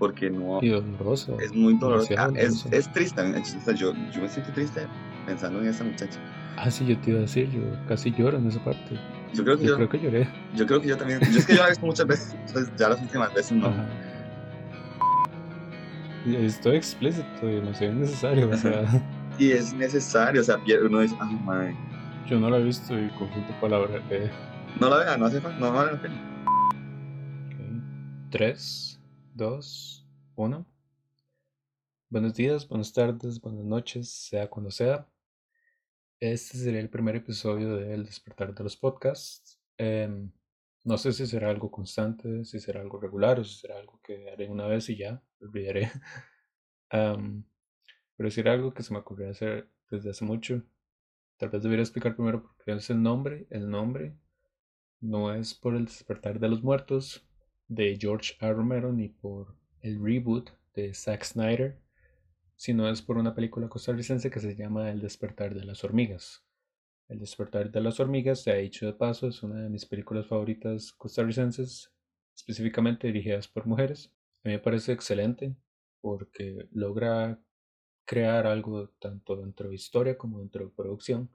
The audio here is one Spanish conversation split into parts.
porque no... Y doloroso. Es muy doloroso. Ah, es, es triste. o sea, yo, yo me siento triste pensando en esa muchacha. Ah, sí, yo te iba a decir, yo casi lloro en esa parte. Yo creo que Yo yo, creo que lloré. yo creo que yo también. Yo es que yo la he visto muchas veces, entonces ya las últimas veces no. Ajá. Y Estoy explícito, demasiado innecesario. O sea, Y es necesario, o sea, uno dice, ay, madre. yo no la he visto y conjunto palabra. Eh, No la vea, no hace falta, no vale la pena. 3, 2, 1. Buenos días, buenas tardes, buenas noches, sea cuando sea. Este sería el primer episodio de El despertar de los podcasts. Em, no sé si será algo constante, si será algo regular o si será algo que haré una vez y ya, olvidaré. Pero si era algo que se me ocurrió hacer desde hace mucho. Tal vez debería explicar primero por qué es el nombre. El nombre no es por el despertar de los muertos de George A. Romero ni por el reboot de Zack Snyder, sino es por una película costarricense que se llama El despertar de las hormigas. El despertar de las hormigas, de dicho de paso, es una de mis películas favoritas costarricenses, específicamente dirigidas por mujeres. A mí me parece excelente porque logra crear algo tanto dentro de historia como dentro de producción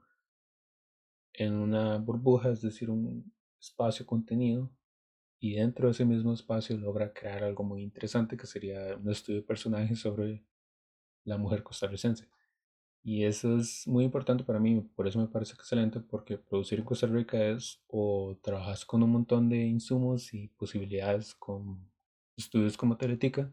en una burbuja, es decir, un espacio contenido y dentro de ese mismo espacio logra crear algo muy interesante que sería un estudio de personajes sobre la mujer costarricense. Y eso es muy importante para mí, por eso me parece excelente, porque producir en Costa Rica es o trabajas con un montón de insumos y posibilidades con estudios como Teletica,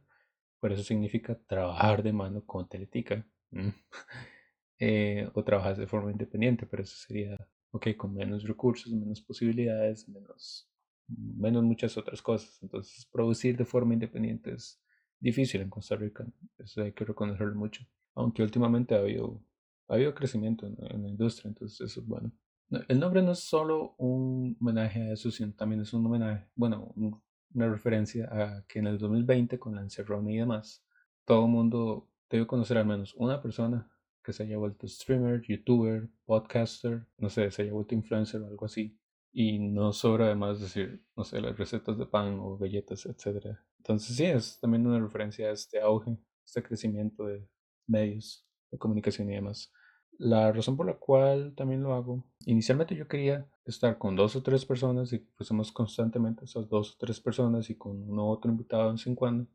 pero eso significa trabajar de mano con Teletica. mm, eh, o trabajas de forma independiente, pero eso sería, ok, con menos recursos, menos posibilidades, menos, menos muchas otras cosas. Entonces, producir de forma independiente es difícil en Costa Rica, eso hay que reconocerlo mucho. Aunque últimamente ha habido, ha habido crecimiento en, la industria, entonces eso es bueno. No, El nombre no es solo un homenaje a eso, sino también es un homenaje, bueno, un- una referencia a que en el 2020 con la encerrona y demás, todo el mundo debe conocer al menos una persona que se haya vuelto streamer, youtuber, podcaster, no sé, se haya vuelto influencer o algo así. Y no sobra además decir, no sé, las recetas de pan o galletas, etc. Entonces sí, es también una referencia a este auge, este crecimiento de medios de comunicación y demás. La razón por la cual también lo hago, inicialmente yo quería estar con dos o tres personas y fuésemos constantemente esas dos o tres personas y con uno u otro invitado de vez en cuando,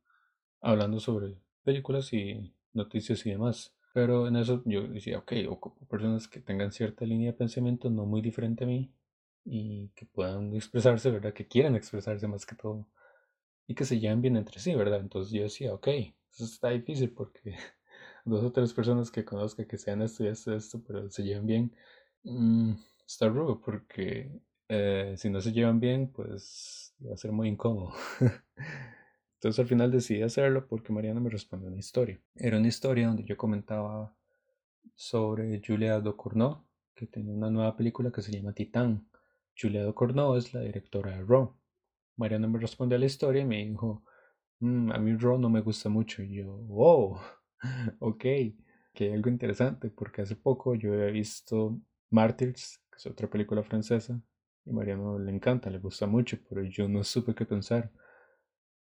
hablando sobre películas y noticias y demás. Pero en eso yo decía, ok, ocupo personas que tengan cierta línea de pensamiento no muy diferente a mí y que puedan expresarse, ¿verdad? Que quieran expresarse más que todo y que se lleven bien entre sí, ¿verdad? Entonces yo decía, ok, eso está difícil porque dos o tres personas que conozca que sean esto y esto esto, pero se lleven bien, mm, está rudo porque eh, si no se llevan bien, pues va a ser muy incómodo. Entonces al final decidí hacerlo porque Mariana me respondió una historia. Era una historia donde yo comentaba sobre Julia Ducournau, que tiene una nueva película que se llama Titán. Ducournau es la directora de Raw. Mariana me respondió a la historia y me dijo, "Mm, a mí Raw no me gusta mucho. Y yo, wow, ok, que hay algo interesante, porque hace poco yo había visto Martyrs, que es otra película francesa, y Mariano le encanta, le gusta mucho, pero yo no supe qué pensar.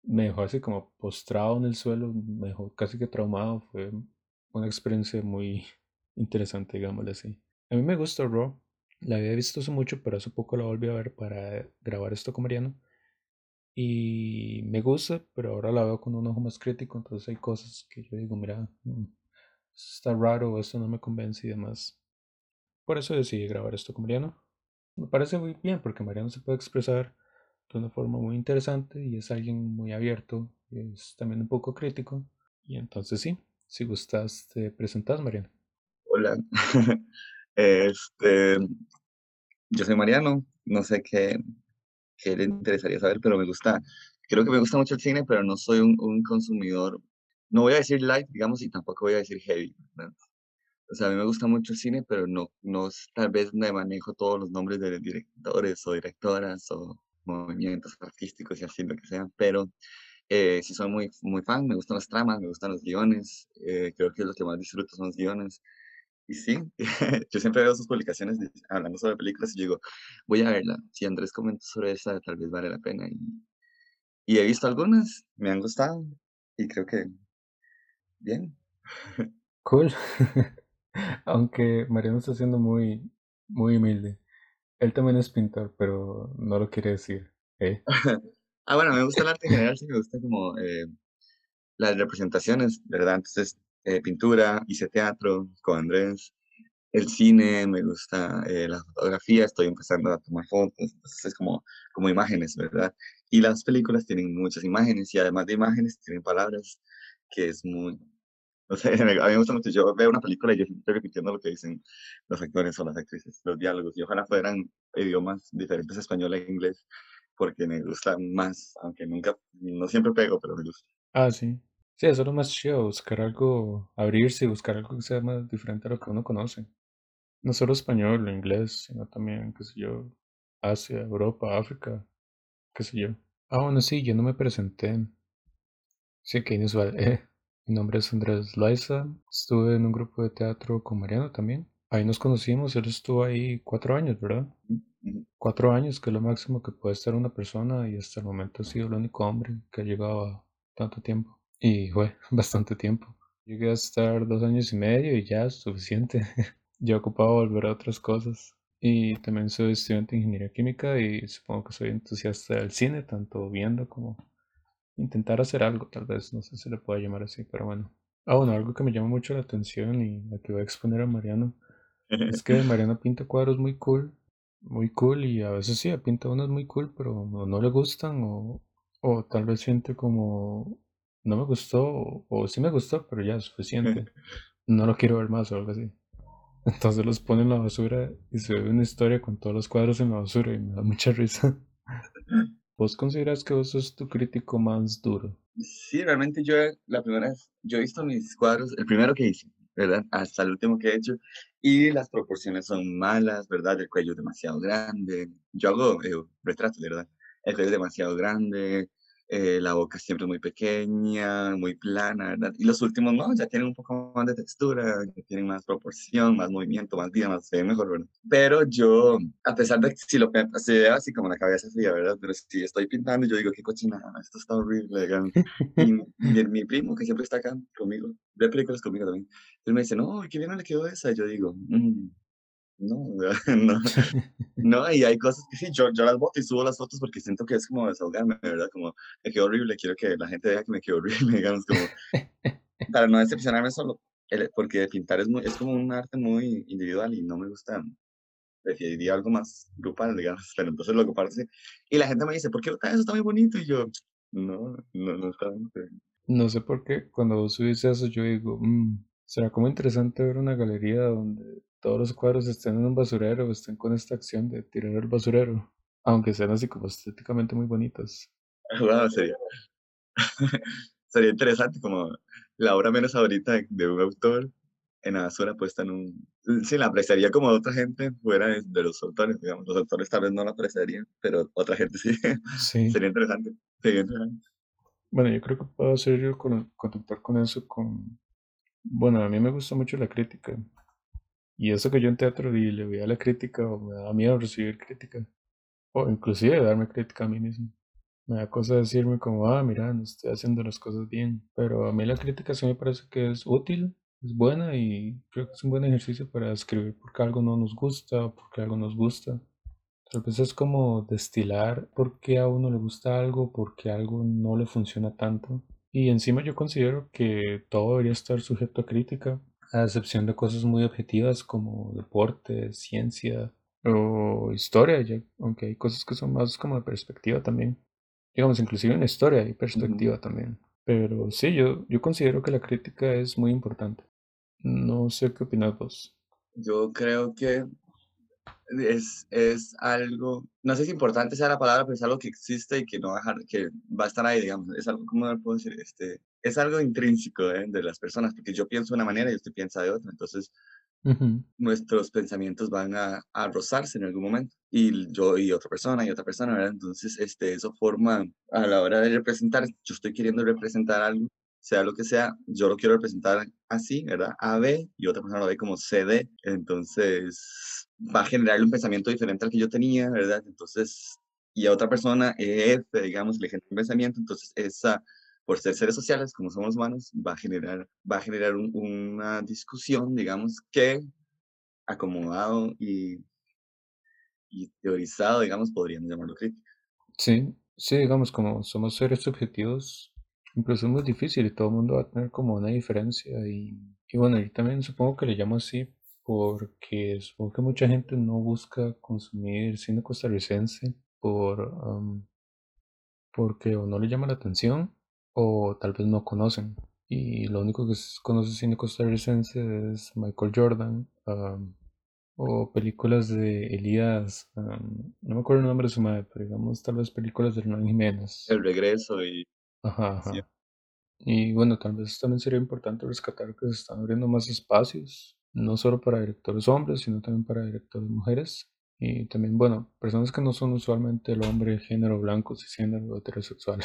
Me dejó así como postrado en el suelo, me dejó casi que traumado, fue una experiencia muy interesante, digámosle así. A mí me gusta Raw, la había visto hace mucho, pero hace poco la volví a ver para grabar esto con Mariano. Y me gusta, pero ahora la veo con un ojo más crítico, entonces hay cosas que yo digo, mira, está raro, esto no me convence y demás. Por eso decidí grabar esto con Mariano. Me parece muy bien porque Mariano se puede expresar de una forma muy interesante y es alguien muy abierto, es también un poco crítico. Y entonces sí, si gustas, te presentas, Mariano. Hola. Este, yo soy Mariano, no sé qué, qué le interesaría saber, pero me gusta, creo que me gusta mucho el cine, pero no soy un, consumidor, no voy a decir light, digamos, y tampoco voy a decir heavy. O sea, a mí me gusta mucho el cine, pero no, no tal vez me manejo todos los nombres de directores o directoras o movimientos artísticos y así, lo que sea, pero eh, sí soy muy, muy fan, me gustan las tramas, me gustan los guiones, eh, creo que lo que más disfruto son los guiones. Y sí, yo siempre veo sus publicaciones de- hablando sobre películas y yo digo, voy a verla. Si Andrés comentó sobre esa, tal vez vale la pena. Y, y he visto algunas, me han gustado. y creo que bien. Cool. Aunque Mariano está siendo muy, muy humilde. Él también es pintor, pero no lo quiere decir. ¿eh? ah, bueno, me gusta el arte en general, sí me gusta como eh, las representaciones, ¿verdad? Entonces, eh, pintura, hice teatro con Andrés, el cine, me gusta eh, la fotografía, estoy empezando a tomar fotos, entonces es como, como imágenes, ¿verdad? Y las películas tienen muchas imágenes y además de imágenes tienen palabras, que es muy... O sea, a mí me gusta mucho, yo veo una película y yo estoy repitiendo lo que dicen los actores o las actrices, los diálogos, y ojalá fueran idiomas diferentes, español e inglés, porque me gusta más, aunque nunca, no siempre pego, pero me gusta. Ah, sí. Sí, eso es lo más chido, buscar algo, abrirse y buscar algo que sea más diferente a lo que uno conoce. No solo español o inglés, sino también, qué sé yo, Asia, Europa, África, qué sé yo. Ah, bueno, sí, yo no me presenté. Sí, que inusual. Eh, mi nombre es Andrés Laiza. Estuve en un grupo de teatro con Mariano también. Ahí nos conocimos, él estuvo ahí cuatro años, ¿verdad? Cuatro años, que es lo máximo que puede estar una persona y hasta el momento ha sido el único hombre que ha llegado a tanto tiempo. Y fue bastante tiempo. Llegué a estar dos años y medio y ya es suficiente. ya ocupaba volver a otras cosas. Y también soy estudiante de ingeniería química y supongo que soy entusiasta del cine, tanto viendo como intentar hacer algo, tal vez, no sé si le pueda llamar así, pero bueno. Ah, bueno, algo que me llama mucho la atención y la que voy a exponer a Mariano es que Mariano pinta cuadros muy cool, muy cool y a veces sí, pinta unos muy cool, pero no, le gustan o, o tal vez siente como no me gustó o, sí me gustó, pero ya es suficiente. No lo quiero ver más o algo así. Entonces los pone en la basura y se ve una historia con todos los cuadros en la basura y me da mucha risa. ¿Vos consideras que vos sos tu crítico más duro? Sí, realmente yo la primera vez, yo he visto mis cuadros, el primero que hice, ¿verdad? Hasta el último que he hecho, y las proporciones son malas, ¿verdad? El cuello es demasiado grande. Yo hago eh, retratos, ¿verdad? El cuello es demasiado grande, eh, la boca siempre muy pequeña, muy plana, ¿verdad? Y los últimos no, ya tienen un poco más de textura, ya tienen más proporción, más movimiento, más vida, más ve mejor, ¿verdad? Pero yo, a pesar de que si lo se ve así como la cabeza fría, ¿verdad? Pero si estoy pintando, yo digo, qué cochinada, esto está horrible, Y mi, mi, primo, que siempre está acá conmigo, ve películas conmigo también, él me dice, no, qué bien le quedó esa, y yo digo, mmm, no, no, no, y hay cosas que sí, yo, yo las boto y subo las fotos porque siento que es como desahogarme, ¿verdad? Como, me quedó horrible, quiero que la gente vea que me quedó horrible, digamos, como, para no decepcionarme solo, porque pintar es, muy, es como un arte muy individual y no me gusta, preferiría algo más grupal, digamos, pero entonces lo comparto y la gente me dice, ¿por qué eso está muy bonito? Y yo, no, no, no está bien. No sé por qué, cuando vos subís eso yo digo, mmm, será como interesante ver una galería donde todos los cuadros estén en un basurero o estén con esta acción de tirar el basurero, aunque sean así como estéticamente muy bonitos. Wow, sería, sería interesante como la obra menos favorita de un autor en la basura puesta en un... Sí, la apreciaría como otra gente fuera de, los autores, digamos. Los autores tal vez no la apreciarían, pero otra gente sí. sí. sería, interesante, sería interesante. Bueno, yo creo que puedo hacer yo con, contactar con eso con... Bueno, a mí me gusta mucho la crítica. Y eso que yo en teatro y le veía la crítica o me da miedo recibir crítica. O inclusive darme crítica a mí mismo. Me da cosa decirme como, ah, mira, no estoy haciendo las cosas bien. Pero a mí la crítica sí me parece que es útil, es buena y creo que es un buen ejercicio para escribir porque algo no nos gusta o porque algo nos gusta. Tal vez es como destilar por qué a uno le gusta algo, porque algo no le funciona tanto. Y encima yo considero que todo debería estar sujeto a crítica a excepción de cosas muy objetivas como deporte, ciencia o historia, ya, aunque hay cosas que son más como de perspectiva también. Digamos, inclusive en historia hay perspectiva también. Pero sí, yo, yo considero que la crítica es muy importante. No sé qué opinas vos. Yo creo que es, es algo, no sé si importante sea la palabra, pero es algo que existe y que no va a dejar, que va a estar ahí, digamos. Es algo, ¿cómo puedo decir? Este, es algo intrínseco ¿eh? de las personas, porque yo pienso de una manera y usted piensa de otra. Entonces, nuestros pensamientos van a, a, rozarse en algún momento. Y yo y otra persona y otra persona, ¿verdad? Entonces, este, eso forma, a la hora de representar, yo estoy queriendo representar algo, sea lo que sea, yo lo quiero representar así, ¿verdad? A, B, y otra persona lo ve como CD. Entonces, va a generar un pensamiento diferente al que yo tenía, ¿verdad? Entonces, y a otra persona, F, digamos, le genera un pensamiento, entonces esa por ser seres sociales, como somos humanos, va a generar, va a generar una discusión, digamos, que acomodado y, y teorizado, digamos, podríamos llamarlo crítica. Sí, sí, digamos, como somos seres subjetivos, incluso es muy difícil y todo el mundo va a tener como una diferencia. Y, y bueno, yo también supongo que le llamo así porque supongo que mucha gente no busca consumir cine costarricense por, porque o no le llama la atención o tal vez no conocen. Y lo único que conoce cine costarricense es Michael Jordan o películas de Elías, no me acuerdo el nombre de su madre, pero digamos tal vez películas de Hernán Jiménez. El regreso y... Ajá, ajá. Y bueno, tal vez también sería importante rescatar que se están abriendo más espacios, no solo para directores hombres, sino también para directores mujeres. Y también, bueno, personas que no son usualmente el hombre género blanco, cisgénero heterosexual.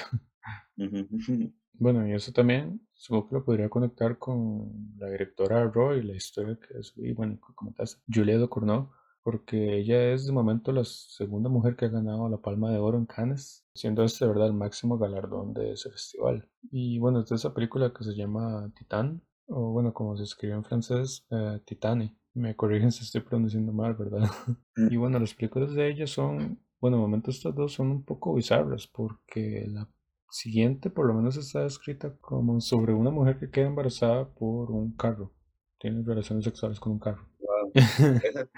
bueno, y eso también supongo que lo podría conectar con la directora Roy, la historia que es, y bueno, comentaste, Julia Ducournau, porque ella es de momento la segunda mujer que ha ganado la Palma de Oro en Cannes, siendo este de verdad el máximo galardón de ese festival. Y bueno, es de esa película que se llama Titán, o bueno, como se escribe en francés, eh, Titane. Me corrigen si estoy pronunciando mal, ¿verdad? y bueno, las películas de ella son, bueno, de momento estas dos son un poco bizarras porque la siguiente por lo menos está escrita como sobre una mujer que queda embarazada por un carro. Tiene relaciones sexuales con un carro. Wow.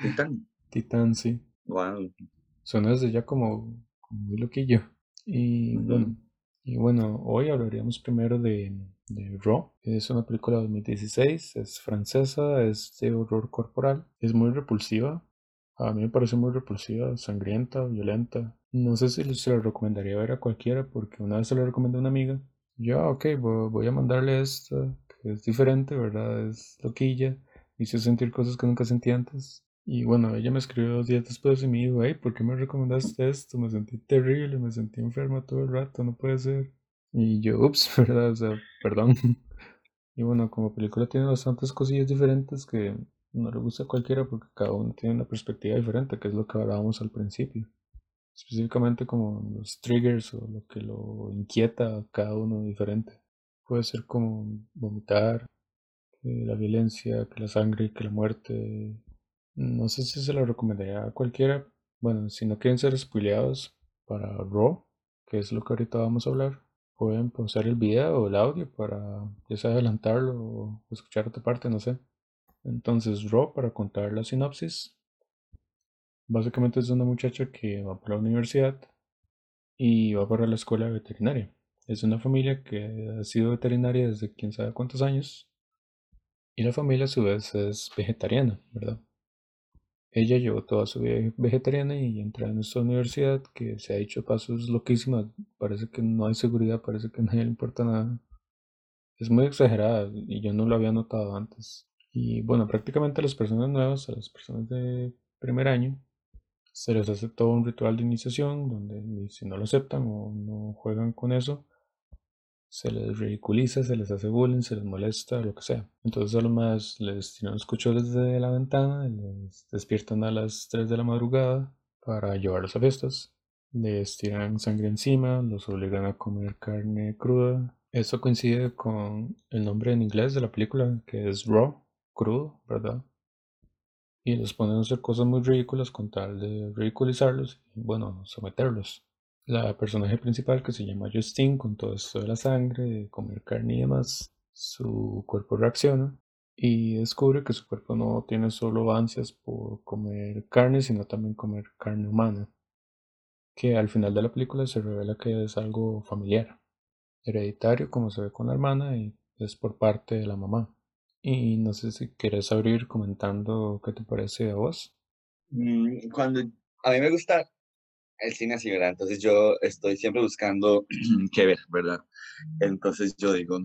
Titán? Titán, sí. Wow. Suena desde ya como, muy loquillo. Y bueno, y bueno, hoy hablaríamos primero de, de Raw. Es una película de 2016, es francesa, es de horror corporal, es muy repulsiva. A mí me parece muy repulsiva, sangrienta, violenta. No sé si se la recomendaría ver a cualquiera porque una vez se la recomendé a una amiga. Yo, ah, ok, voy a mandarle esta, que es diferente, ¿verdad? Es loquilla. Hice sentir cosas que nunca sentí antes. Y bueno, ella me escribió dos días después y me dijo, hey, ¿por qué me recomendaste esto? Me sentí terrible, me sentí enferma todo el rato, no puede ser. Y yo, ups, ¿verdad? O sea, perdón. Y bueno, como película tiene bastantes cosillas diferentes que no le gusta a cualquiera porque cada uno tiene una perspectiva diferente, que es lo que hablábamos al principio. Específicamente como los triggers o lo que lo inquieta a cada uno diferente. Puede ser como vomitar, que la violencia, que la sangre, que la muerte, no sé si se lo recomendaría a cualquiera. Bueno, si no quieren ser spoileados para Raw, que es lo que ahorita vamos a hablar, pueden pausar el video o el audio para ya adelantarlo o escuchar otra parte, no sé. Entonces, Raw, para contar la sinopsis, básicamente es una muchacha que va para la universidad y va para la escuela veterinaria. Es una familia que ha sido veterinaria desde quién sabe cuántos años. Y la familia a su vez es vegetariana, ¿verdad? Ella llevó toda su vida vegetariana y entra en esta universidad que se ha hecho pasos loquísimas. Parece que no hay seguridad, parece que a nadie le importa nada. Es muy exagerada y yo no lo había notado antes. Y bueno, prácticamente a las personas nuevas, a las personas de primer año, se les hace todo un ritual de iniciación donde si no lo aceptan o no juegan con eso, se les ridiculiza, se les hace bullying, se les molesta, lo que sea. Entonces a los más les tiran los cuchillos desde la ventana, les despiertan a las 3 de la madrugada para llevarlos a fiestas. Les tiran sangre encima, los obligan a comer carne cruda. Eso coincide con el nombre en inglés de la película, que es Raw, crudo, ¿verdad? Y los ponen a hacer cosas muy ridículas con tal de ridiculizarlos y, bueno, someterlos la personaje principal que se llama Justine con todo esto de la sangre, de comer carne y demás, su cuerpo reacciona y descubre que su cuerpo no tiene solo ansias por comer carne, sino también comer carne humana, que al final de la película se revela que es algo familiar, hereditario como se ve con la hermana y es por parte de la mamá. Y no sé si quieres abrir comentando qué te parece a vos. Mm, cuando a mí me gusta el cine así, ¿verdad? Entonces yo estoy siempre buscando qué ver, ¿verdad? Entonces yo digo,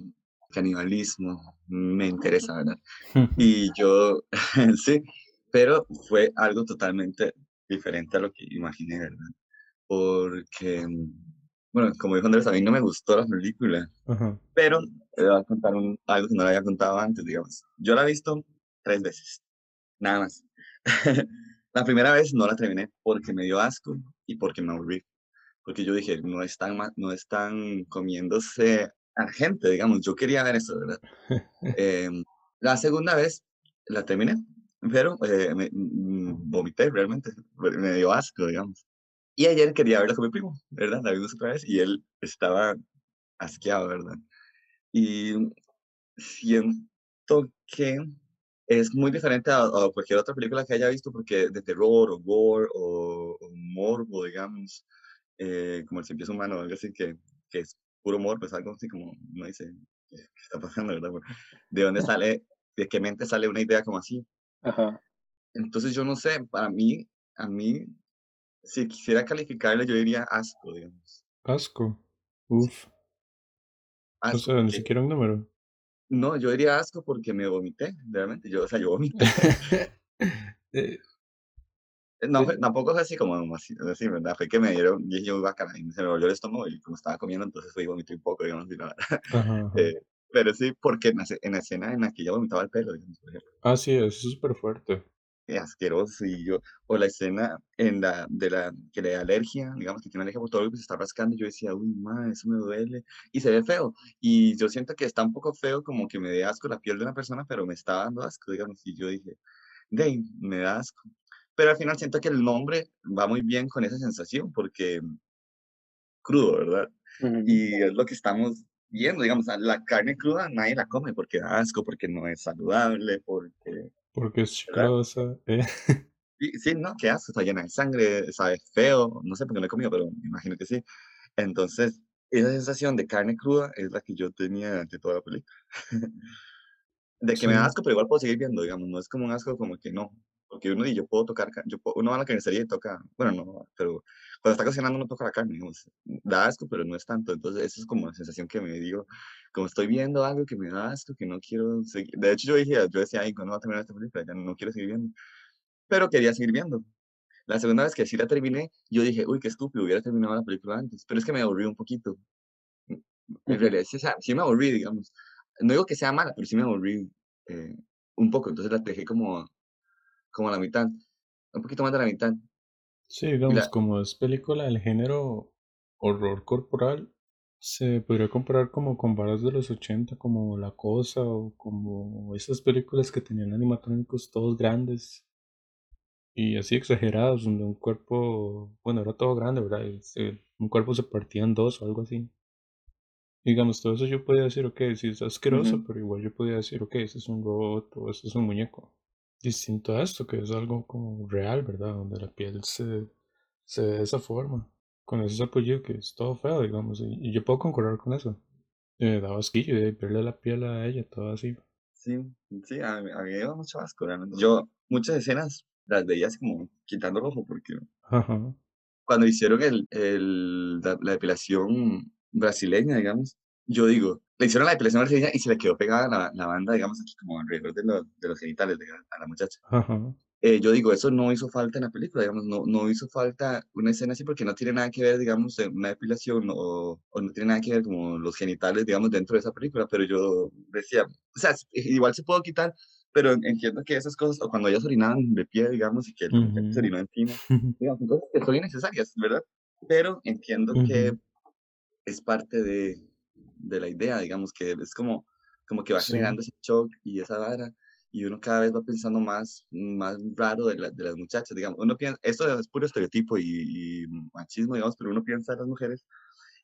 canibalismo, me interesa, ¿verdad? Y yo, sí, pero fue algo totalmente diferente a lo que imaginé, ¿verdad? Porque, bueno, como dijo Andrés, a mí no me gustó la película, pero te voy a contar un, algo que no le había contado antes, digamos. Yo la he visto tres veces, nada más. la primera vez no la terminé porque me dio asco y porque me aburrí. Porque yo dije, no están, no están comiéndose a gente, digamos. Yo quería ver eso, ¿verdad? Em, la segunda vez la terminé, pero eh, me, mm, vomité realmente, me dio asco, digamos. Y ayer quería verla con mi primo, ¿verdad? La vimos otra vez y él estaba asqueado, ¿verdad? Y siento que es muy diferente a, cualquier otra película que haya visto, porque de terror o gore o, morbo, digamos, eh, como el simple humano, algo así que, que es puro humor, pues algo así como, no dice, ¿qué está pasando, verdad? ¿De dónde sale, de qué mente sale una idea como así? Ajá. Entonces yo no sé, para mí, a mí, si quisiera calificarle, yo diría asco, digamos. Asco. Uf. Asco, o sea, ni siquiera un número. No, yo diría asco porque me vomité, realmente. Yo, o sea, yo vomité. Eh, no, eh tampoco es así como así, así, ¿verdad? Fue que me dieron, y yo bacana, y se me volvió el estómago, y como estaba comiendo, entonces fui y vomité un poco, digamos, y nada. Eh, pero sí, porque en la, en la, escena en la que yo vomitaba el pelo, digamos, por ejemplo. Ah, sí, eso es súper fuerte asqueroso y yo, o la escena en la, de la, que le da alergia, digamos que tiene alergia por todo lo que se está rascando, yo decía, uy, ma, eso me duele, y se ve feo, y yo siento que está un poco feo como que me dé asco la piel de una persona, pero me está dando asco, digamos, y yo dije, Dave, me da asco, pero al final siento que el nombre va muy bien con esa sensación, porque crudo, ¿verdad? Y es lo que estamos viendo, digamos, la carne cruda nadie la come porque da asco, porque no es saludable, porque porque es chiclosa. ¿eh? Sí, no, qué asco, está llena de sangre, sabe feo, no sé por qué no he comido, pero me imagino que sí. Entonces, esa sensación de carne cruda es la que yo tenía durante toda la película. de que me da asco, pero igual puedo seguir viendo, digamos, no es como un asco como que no, porque uno dice, yo puedo tocar, yo uno va a la carnicería y toca, bueno, no, pero cuando está cocinando no toca la carne, digamos, da asco, pero no es tanto, entonces eso es como la sensación que me digo, como estoy viendo algo que me da asco, que no quiero seguir, de hecho yo dije, yo decía, ay, cuando va a terminar esta película, ya no quiero seguir viendo, pero quería seguir viendo. La segunda vez que sí la terminé, yo dije, uy, qué estúpido, hubiera terminado la película antes, pero es que me aburrí un poquito. En realidad, sí, sí me aburrí, digamos. No digo que sea mala, pero sí me aburrí eh, un poco, entonces la dejé como como a la mitad, un poquito más de la mitad. Sí, digamos, como es película del género horror corporal, se podría comparar como con varas de los 80, como La Cosa o como esas películas que tenían animatrónicos todos grandes y así exagerados, donde un cuerpo, bueno, era todo grande, ¿verdad? un cuerpo se partía en dos o algo así. Digamos, todo eso yo podía decir, ok, sí es asqueroso, pero igual yo podía decir, ok, ese es un robot o ese es un muñeco distinto a esto, que es algo como real, ¿verdad? Donde la piel se, se ve de esa forma, con ese apellido que es todo feo, digamos, y, yo puedo concordar con eso. Me daba asquillo de verle la piel a ella, todo así. Sí, sí, a mí, me dio mucho asco, realmente. Yo muchas escenas las veía así como quitando el ojo, porque cuando hicieron el, el, la, depilación brasileña, digamos, yo digo, le hicieron la depilación brasileña y se le quedó pegada la, la banda, digamos, aquí como alrededor de, de los genitales de, a la muchacha. Eh, yo digo, eso no hizo falta en la película, digamos, no, no hizo falta una escena así porque no tiene nada que ver, digamos, una depilación o, o, no tiene nada que ver como los genitales, digamos, dentro de esa película, pero yo decía, o sea, igual se puedo quitar, pero entiendo que esas cosas, o cuando ellas orinaban de pie, digamos, y que el se orinó encima, digamos, entonces son innecesarias, ¿verdad? Pero entiendo que es parte de, de la idea, digamos, que es como, como que va generando ese shock y esa vara, y uno cada vez va pensando más, más raro de, de las muchachas, digamos, uno piensa, esto es puro estereotipo y, machismo, digamos, pero uno piensa en las mujeres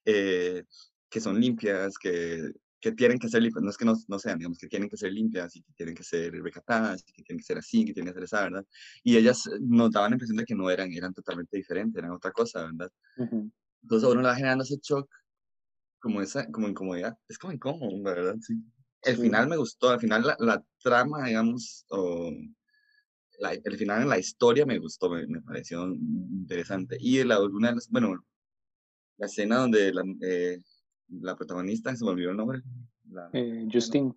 eh, que son limpias, que, que tienen que ser limpias, no es que no, no, sean, digamos, que tienen que ser limpias y que tienen que ser recatadas, que tienen que ser así, que tienen que ser esa, ¿verdad? Y ellas nos daban la impresión de que no eran, eran totalmente diferentes, eran otra cosa, ¿verdad? Entonces a uno le va generando ese shock como esa, como incomodidad. Es como incómodo, la verdad, sí. El final me gustó, al final la, la trama, digamos, o la, el final en la historia me gustó, me, me pareció interesante. Y la, una de las, bueno, la escena donde la, eh, la protagonista, se me olvidó el nombre. La, eh, Justine.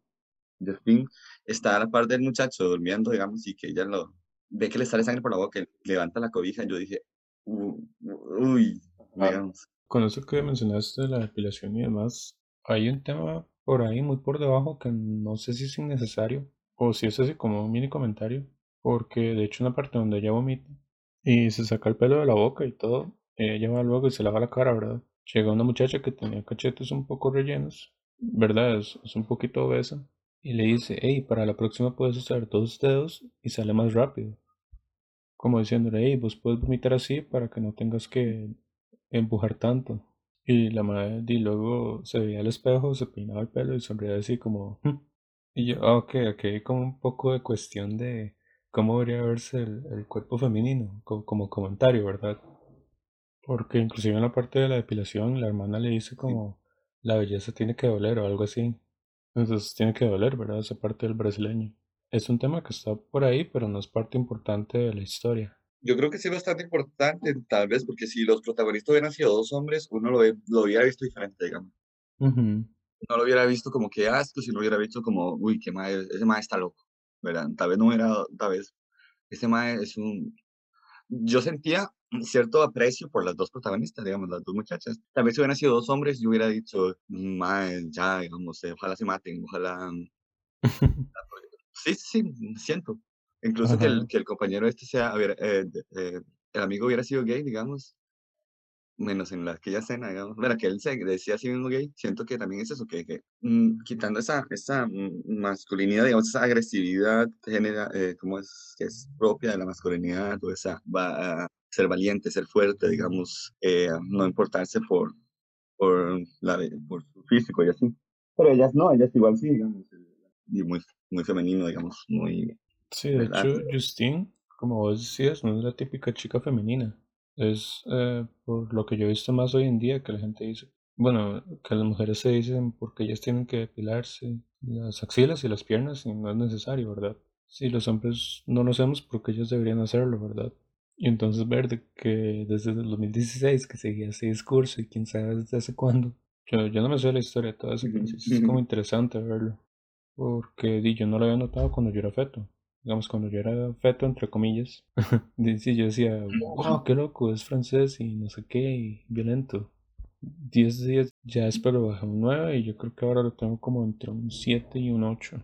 Justine está a la par del muchacho durmiendo, digamos, y que ella lo ve que le sale sangre por la boca, levanta la cobija, y yo dije, uy, digamos con eso que mencionaste de la depilación y demás, hay un tema por ahí muy por debajo que no sé si es innecesario o si es así como un mini comentario, porque de hecho una parte donde ella vomita y se saca el pelo de la boca y todo, ella va luego y se lava la cara, ¿verdad? Llega una muchacha que tenía cachetes un poco rellenos ¿verdad? Es, un poquito obesa. Y le dice, hey, para la próxima puedes usar dos dedos y sale más rápido. Como diciéndole, hey, vos puedes vomitar así para que no tengas que empujar tanto. Y la madre y luego se veía al espejo, se peinaba el pelo y sonreía así como... Hmm". Y yo, ah, ok, hay como un poco de cuestión de cómo debería verse el, cuerpo femenino, como, como, comentario, ¿verdad? Porque inclusive en la parte de la depilación la hermana le dice como la belleza tiene que doler o algo así. Entonces tiene que doler, ¿verdad? Esa parte del brasileño. Es un tema que está por ahí, pero no es parte importante de la historia. Yo creo que sí es bastante importante, tal vez, porque si los protagonistas hubieran sido dos hombres, uno lo, lo hubiera visto diferente, digamos. No lo hubiera visto como que asco, si no hubiera visto como, uy, qué madre, ese mae está loco, ¿verdad? Tal vez no hubiera, tal vez, ese mae es un... Yo sentía cierto aprecio por las dos protagonistas, digamos, las dos muchachas. Tal vez si hubieran sido dos hombres, yo hubiera dicho, mae, ya, digamos, ojalá se maten, ojalá... sí, sí, siento. Incluso que el, que el compañero este sea, a ver, eh, eh, el amigo hubiera sido gay, digamos, menos en la, aquella escena, digamos, bueno, que él se decía así mismo gay, siento que también es eso, que, que mm, quitando esa, esa masculinidad, digamos, esa agresividad genera, eh, como es, que es propia de la masculinidad, o esa, va a ser valiente, ser fuerte, digamos, eh, no importarse por, por, la, por su físico y así. Pero ellas no, ellas igual sí, digamos, y muy, muy femenino, digamos, muy Sí, de hecho, Justine, como vos decías, no es la típica chica femenina. Es eh, por lo que yo he visto más hoy en día que la gente dice, bueno, que las mujeres se dicen porque ellas tienen que depilarse las axilas y las piernas y no es necesario, ¿verdad? Sí, los hombres no lo hacemos porque ellos deberían hacerlo, ¿verdad? Y entonces ver que desde el 2016 que seguía ese discurso y quién sabe desde hace cuándo. Yo, yo no me sé la historia de todo eso, pero es como interesante verlo. Porque yo no lo había notado cuando yo era feto digamos, cuando yo era feto, entre comillas, sí, yo decía, wow, qué loco, es francés y no sé qué, y violento. 10 días ya espero bajé un 9 y yo creo que ahora lo tengo como entre un 7 y un 8.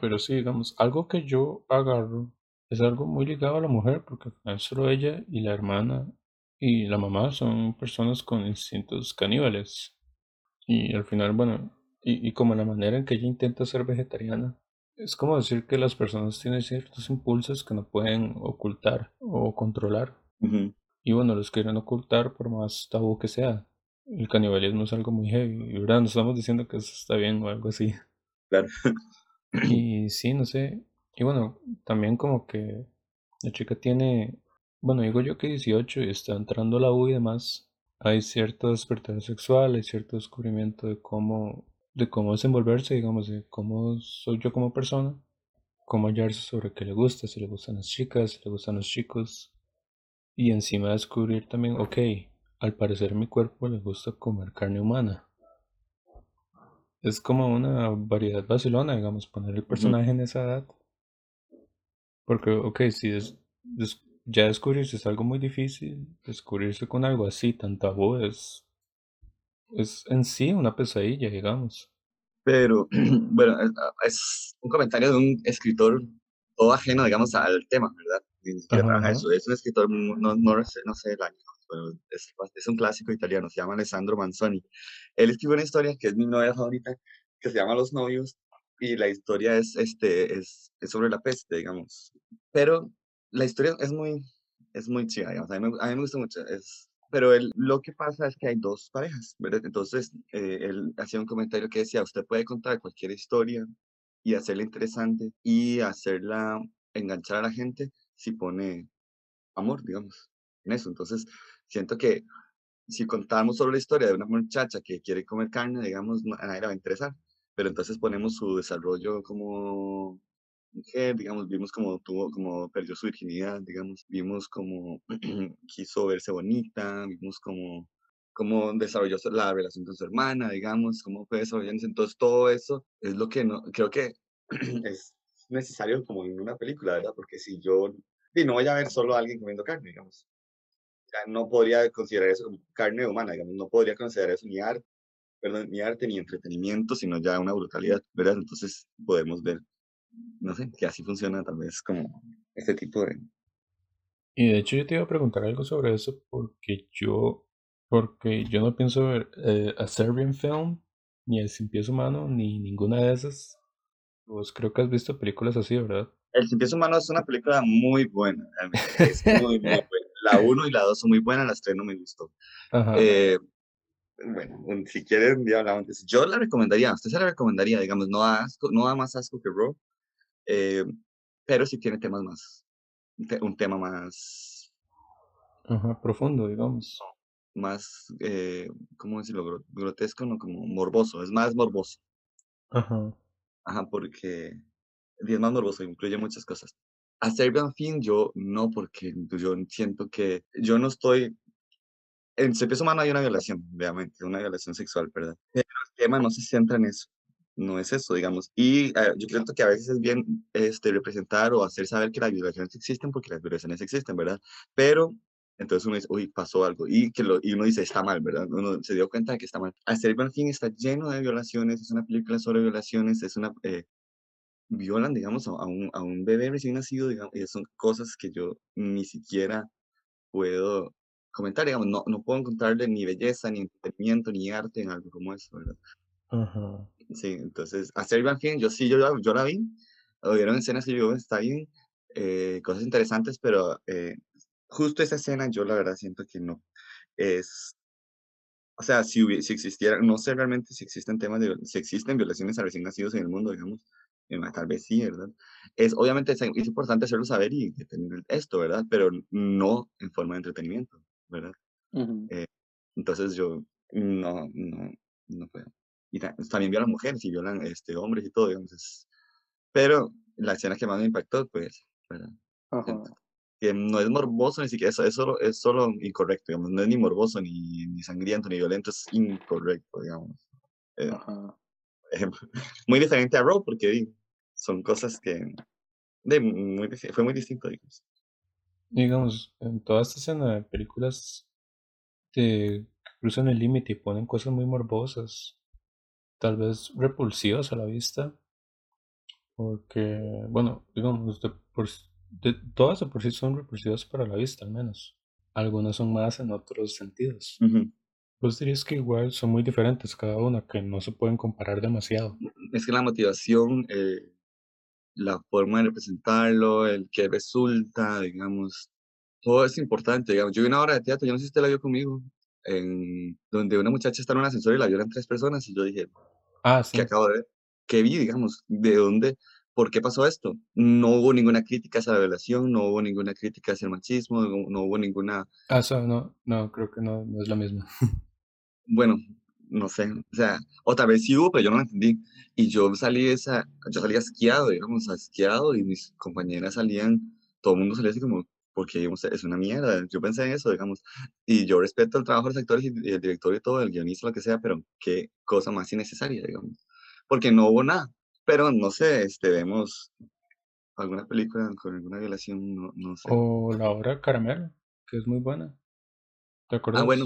pero sí, digamos, algo que yo agarro es algo muy ligado a la mujer, porque solo ella y la hermana y la mamá son personas con instintos caníbales. Y al final, bueno, y, y como la manera en que ella intenta ser vegetariana, es como decir que las personas tienen ciertos impulsos que no pueden ocultar o controlar. Y bueno, los quieren ocultar por más tabú que sea. El canibalismo es algo muy heavy, ¿verdad? No estamos diciendo que eso está bien o algo así. Claro. Y sí, no sé. Y bueno, también como que la chica tiene, bueno, digo yo que 18 y está entrando a la U y demás. Hay cierto despertar sexual, hay cierto descubrimiento de cómo de cómo desenvolverse, digamos, de cómo soy yo como persona, cómo hallarse sobre qué le gusta, si le gustan las chicas, si le gustan los chicos, y encima descubrir también, ok, al parecer mi cuerpo le gusta comer carne humana. Es como una variedad vacilona, digamos, poner el personaje en esa edad. Porque, ok, si es, ya descubrirse es algo muy difícil, descubrirse con algo así tan tabú es es en sí una pesadilla, digamos. Pero, bueno, ah, es, un comentario de un escritor todo ajeno, digamos, al tema, ¿verdad? Ni siquiera eso. Es un escritor, no, no, sé, no sé el año, pero es, es, un clásico italiano, se llama Alessandro Manzoni. Él escribió una historia que es mi novela favorita, que se llama Los novios, y la historia es, este, es, es sobre la peste, digamos. Pero la historia es muy, es muy chida, digamos. A mí, a mí me gusta mucho. Es, pero él, lo que pasa es que hay dos parejas, ¿verdad? Entonces, eh, él hacía un comentario que decía, usted puede contar cualquier historia y hacerla interesante y hacerla enganchar a la gente si pone amor, digamos, en eso. Entonces, siento que si contamos solo la historia de una muchacha que quiere comer carne, digamos, a nadie le va a interesar. Pero entonces ponemos su desarrollo como mujer, digamos, vimos como tuvo, como perdió su virginidad, digamos, vimos como quiso verse bonita, vimos como cómo desarrolló la relación con su hermana, digamos, cómo fue desarrollándose. Entonces, todo eso es lo que no, creo que es necesario como en una película, ¿verdad? Porque si yo, y no voy a ver solo a alguien comiendo carne, digamos. no podría considerar eso carne humana, digamos, no podría considerar eso ni arte, perdón, ni arte ni entretenimiento, sino ya una brutalidad, ¿verdad? Entonces podemos ver no sé, que así funciona tal vez como este tipo de... Y de hecho yo te iba a preguntar algo sobre eso porque yo, porque yo no pienso ver eh, a Serbian film ni El Sin Pies Humano, ni ninguna de esas. Vos creo que has visto películas así, ¿verdad? El Sin Pies Humano es una película muy buena. Es muy, muy buena. La 1 y la 2 son muy buenas, las 3 no me gustó. Eh, bueno, si quieren, ya hablamos de eso. Yo la recomendaría, usted se la recomendaría, digamos, no da, asco, no da más asco que Raw, eh, pero sí tiene temas más, un tema más... Ajá, profundo, digamos. Más, eh, ¿cómo decirlo? Grotesco, no como morboso, es más morboso. Ajá. Ajá, porque es más morboso, incluye muchas cosas. A Serbian Fin yo no, porque yo siento que yo no estoy en Serpies Humano hay una violación, obviamente, una violación sexual, ¿verdad? Pero el tema no se centra en eso, no es eso, digamos. Y eh, yo creo que a veces es bien este, representar o hacer saber que las violaciones existen, porque las violaciones existen, ¿verdad? Pero entonces uno dice, uy, pasó algo, y, que lo, y uno dice, está mal, ¿verdad? Uno se dio cuenta de que está mal. Serbian Fin está lleno de violaciones, es una película sobre violaciones, es una... Eh, violan, digamos, a, un, a un bebé recién nacido, digamos, y son cosas que yo ni siquiera puedo comentar, digamos, no, no puedo encontrarle ni belleza, ni entretenimiento, ni arte en algo como eso, ¿verdad? Sí, entonces, a Serbian Film, yo sí, yo, yo la vi, vieron escenas que yo, está bien, eh, cosas interesantes, pero eh, justo esa escena yo la verdad siento que no. Es, o sea, si, si existiera, no sé realmente si existen temas de, si existen violaciones a recién nacidos en el mundo, digamos, tal vez sí, ¿verdad? Es, obviamente es, es importante hacerlo saber y tener esto, ¿verdad? Pero no en forma de entretenimiento. ¿verdad? Eh, entonces yo no, no, no puedo. Y también violan mujeres y violan este, hombres y todo, digamos. pero la escena que más me impactó, pues, no es morboso ni siquiera, eso es solo, es solo incorrecto, digamos. No es ni morboso, ni, ni sangriento, ni violento, es incorrecto, digamos. Eh, muy diferente a Rob, porque son cosas que de, muy, fue muy distinto, digamos digamos, en toda esta escena de películas que cruzan el límite y ponen cosas muy morbosas, tal vez repulsivas a la vista, porque, bueno, digamos, de, por, de, todas de por sí son repulsivas para la vista, al menos. Algunas son más en otros sentidos. Vos dirías que igual son muy diferentes cada una, que no se pueden comparar demasiado. Es que la motivación, eh, la forma de representarlo, el que resulta, digamos, todo es importante, digamos. Yo vi una obra de teatro, yo no sé si usted la vio conmigo, en donde una muchacha está en un ascensor y la violan tres personas y yo dije, ah, sí. ¿qué acabo de ver? ¿Qué vi, digamos? ¿De dónde? ¿Por qué pasó esto? No hubo ninguna crítica hacia la violación, no hubo ninguna crítica hacia el machismo, no, hubo ninguna... Ah, no, no, creo que no, no es lo mismo. bueno, no sé, o sea, otra vez sí hubo, pero yo no lo entendí. Y yo salí esa, yo salí asqueado, digamos, asqueado, y mis compañeras salían, todo el mundo salía así como, porque es una mierda. Yo pensé en eso, digamos, y yo respeto el trabajo de los actores y, el director y todo, el guionista, lo que sea, pero qué cosa más innecesaria, digamos, porque no hubo nada. Pero no sé, este, vemos alguna película con alguna violación, no, no sé. O la obra Caramelo, que es muy buena. ¿Te acuerdas? Ah, bueno,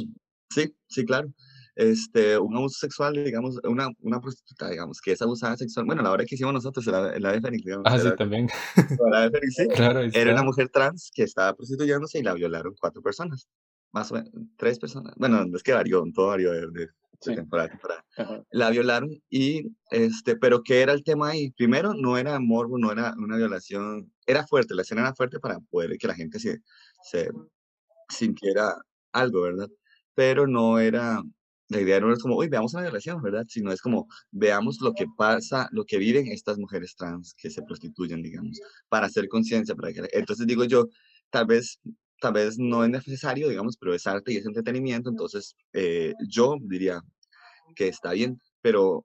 sí, sí, claro este, un abuso sexual, digamos, una, una prostituta, digamos, que es abusada sexual. Bueno, la hora que hicimos nosotros, la, la de Fénix, digamos. Ah, sí, también. La de Fénix, sí. Claro, Era una mujer trans que estaba prostituyéndose y la violaron cuatro personas. Más o menos, tres personas. Bueno, es que varió, todo varió de, de, temporada a temporada. La violaron y, este, pero ¿qué era el tema ahí? Primero, no era morbo, no era una violación. Era fuerte, la escena era fuerte para poder que la gente se, se sintiera algo, ¿verdad? Pero no era la idea no es como, uy, veamos una violación, ¿verdad? Sino es como, veamos lo que pasa, lo que viven estas mujeres trans que se prostituyen, digamos, para hacer conciencia. para que Entonces digo yo, tal vez, tal vez no es necesario, digamos, pero es arte y es entretenimiento, entonces eh, yo diría que está bien, pero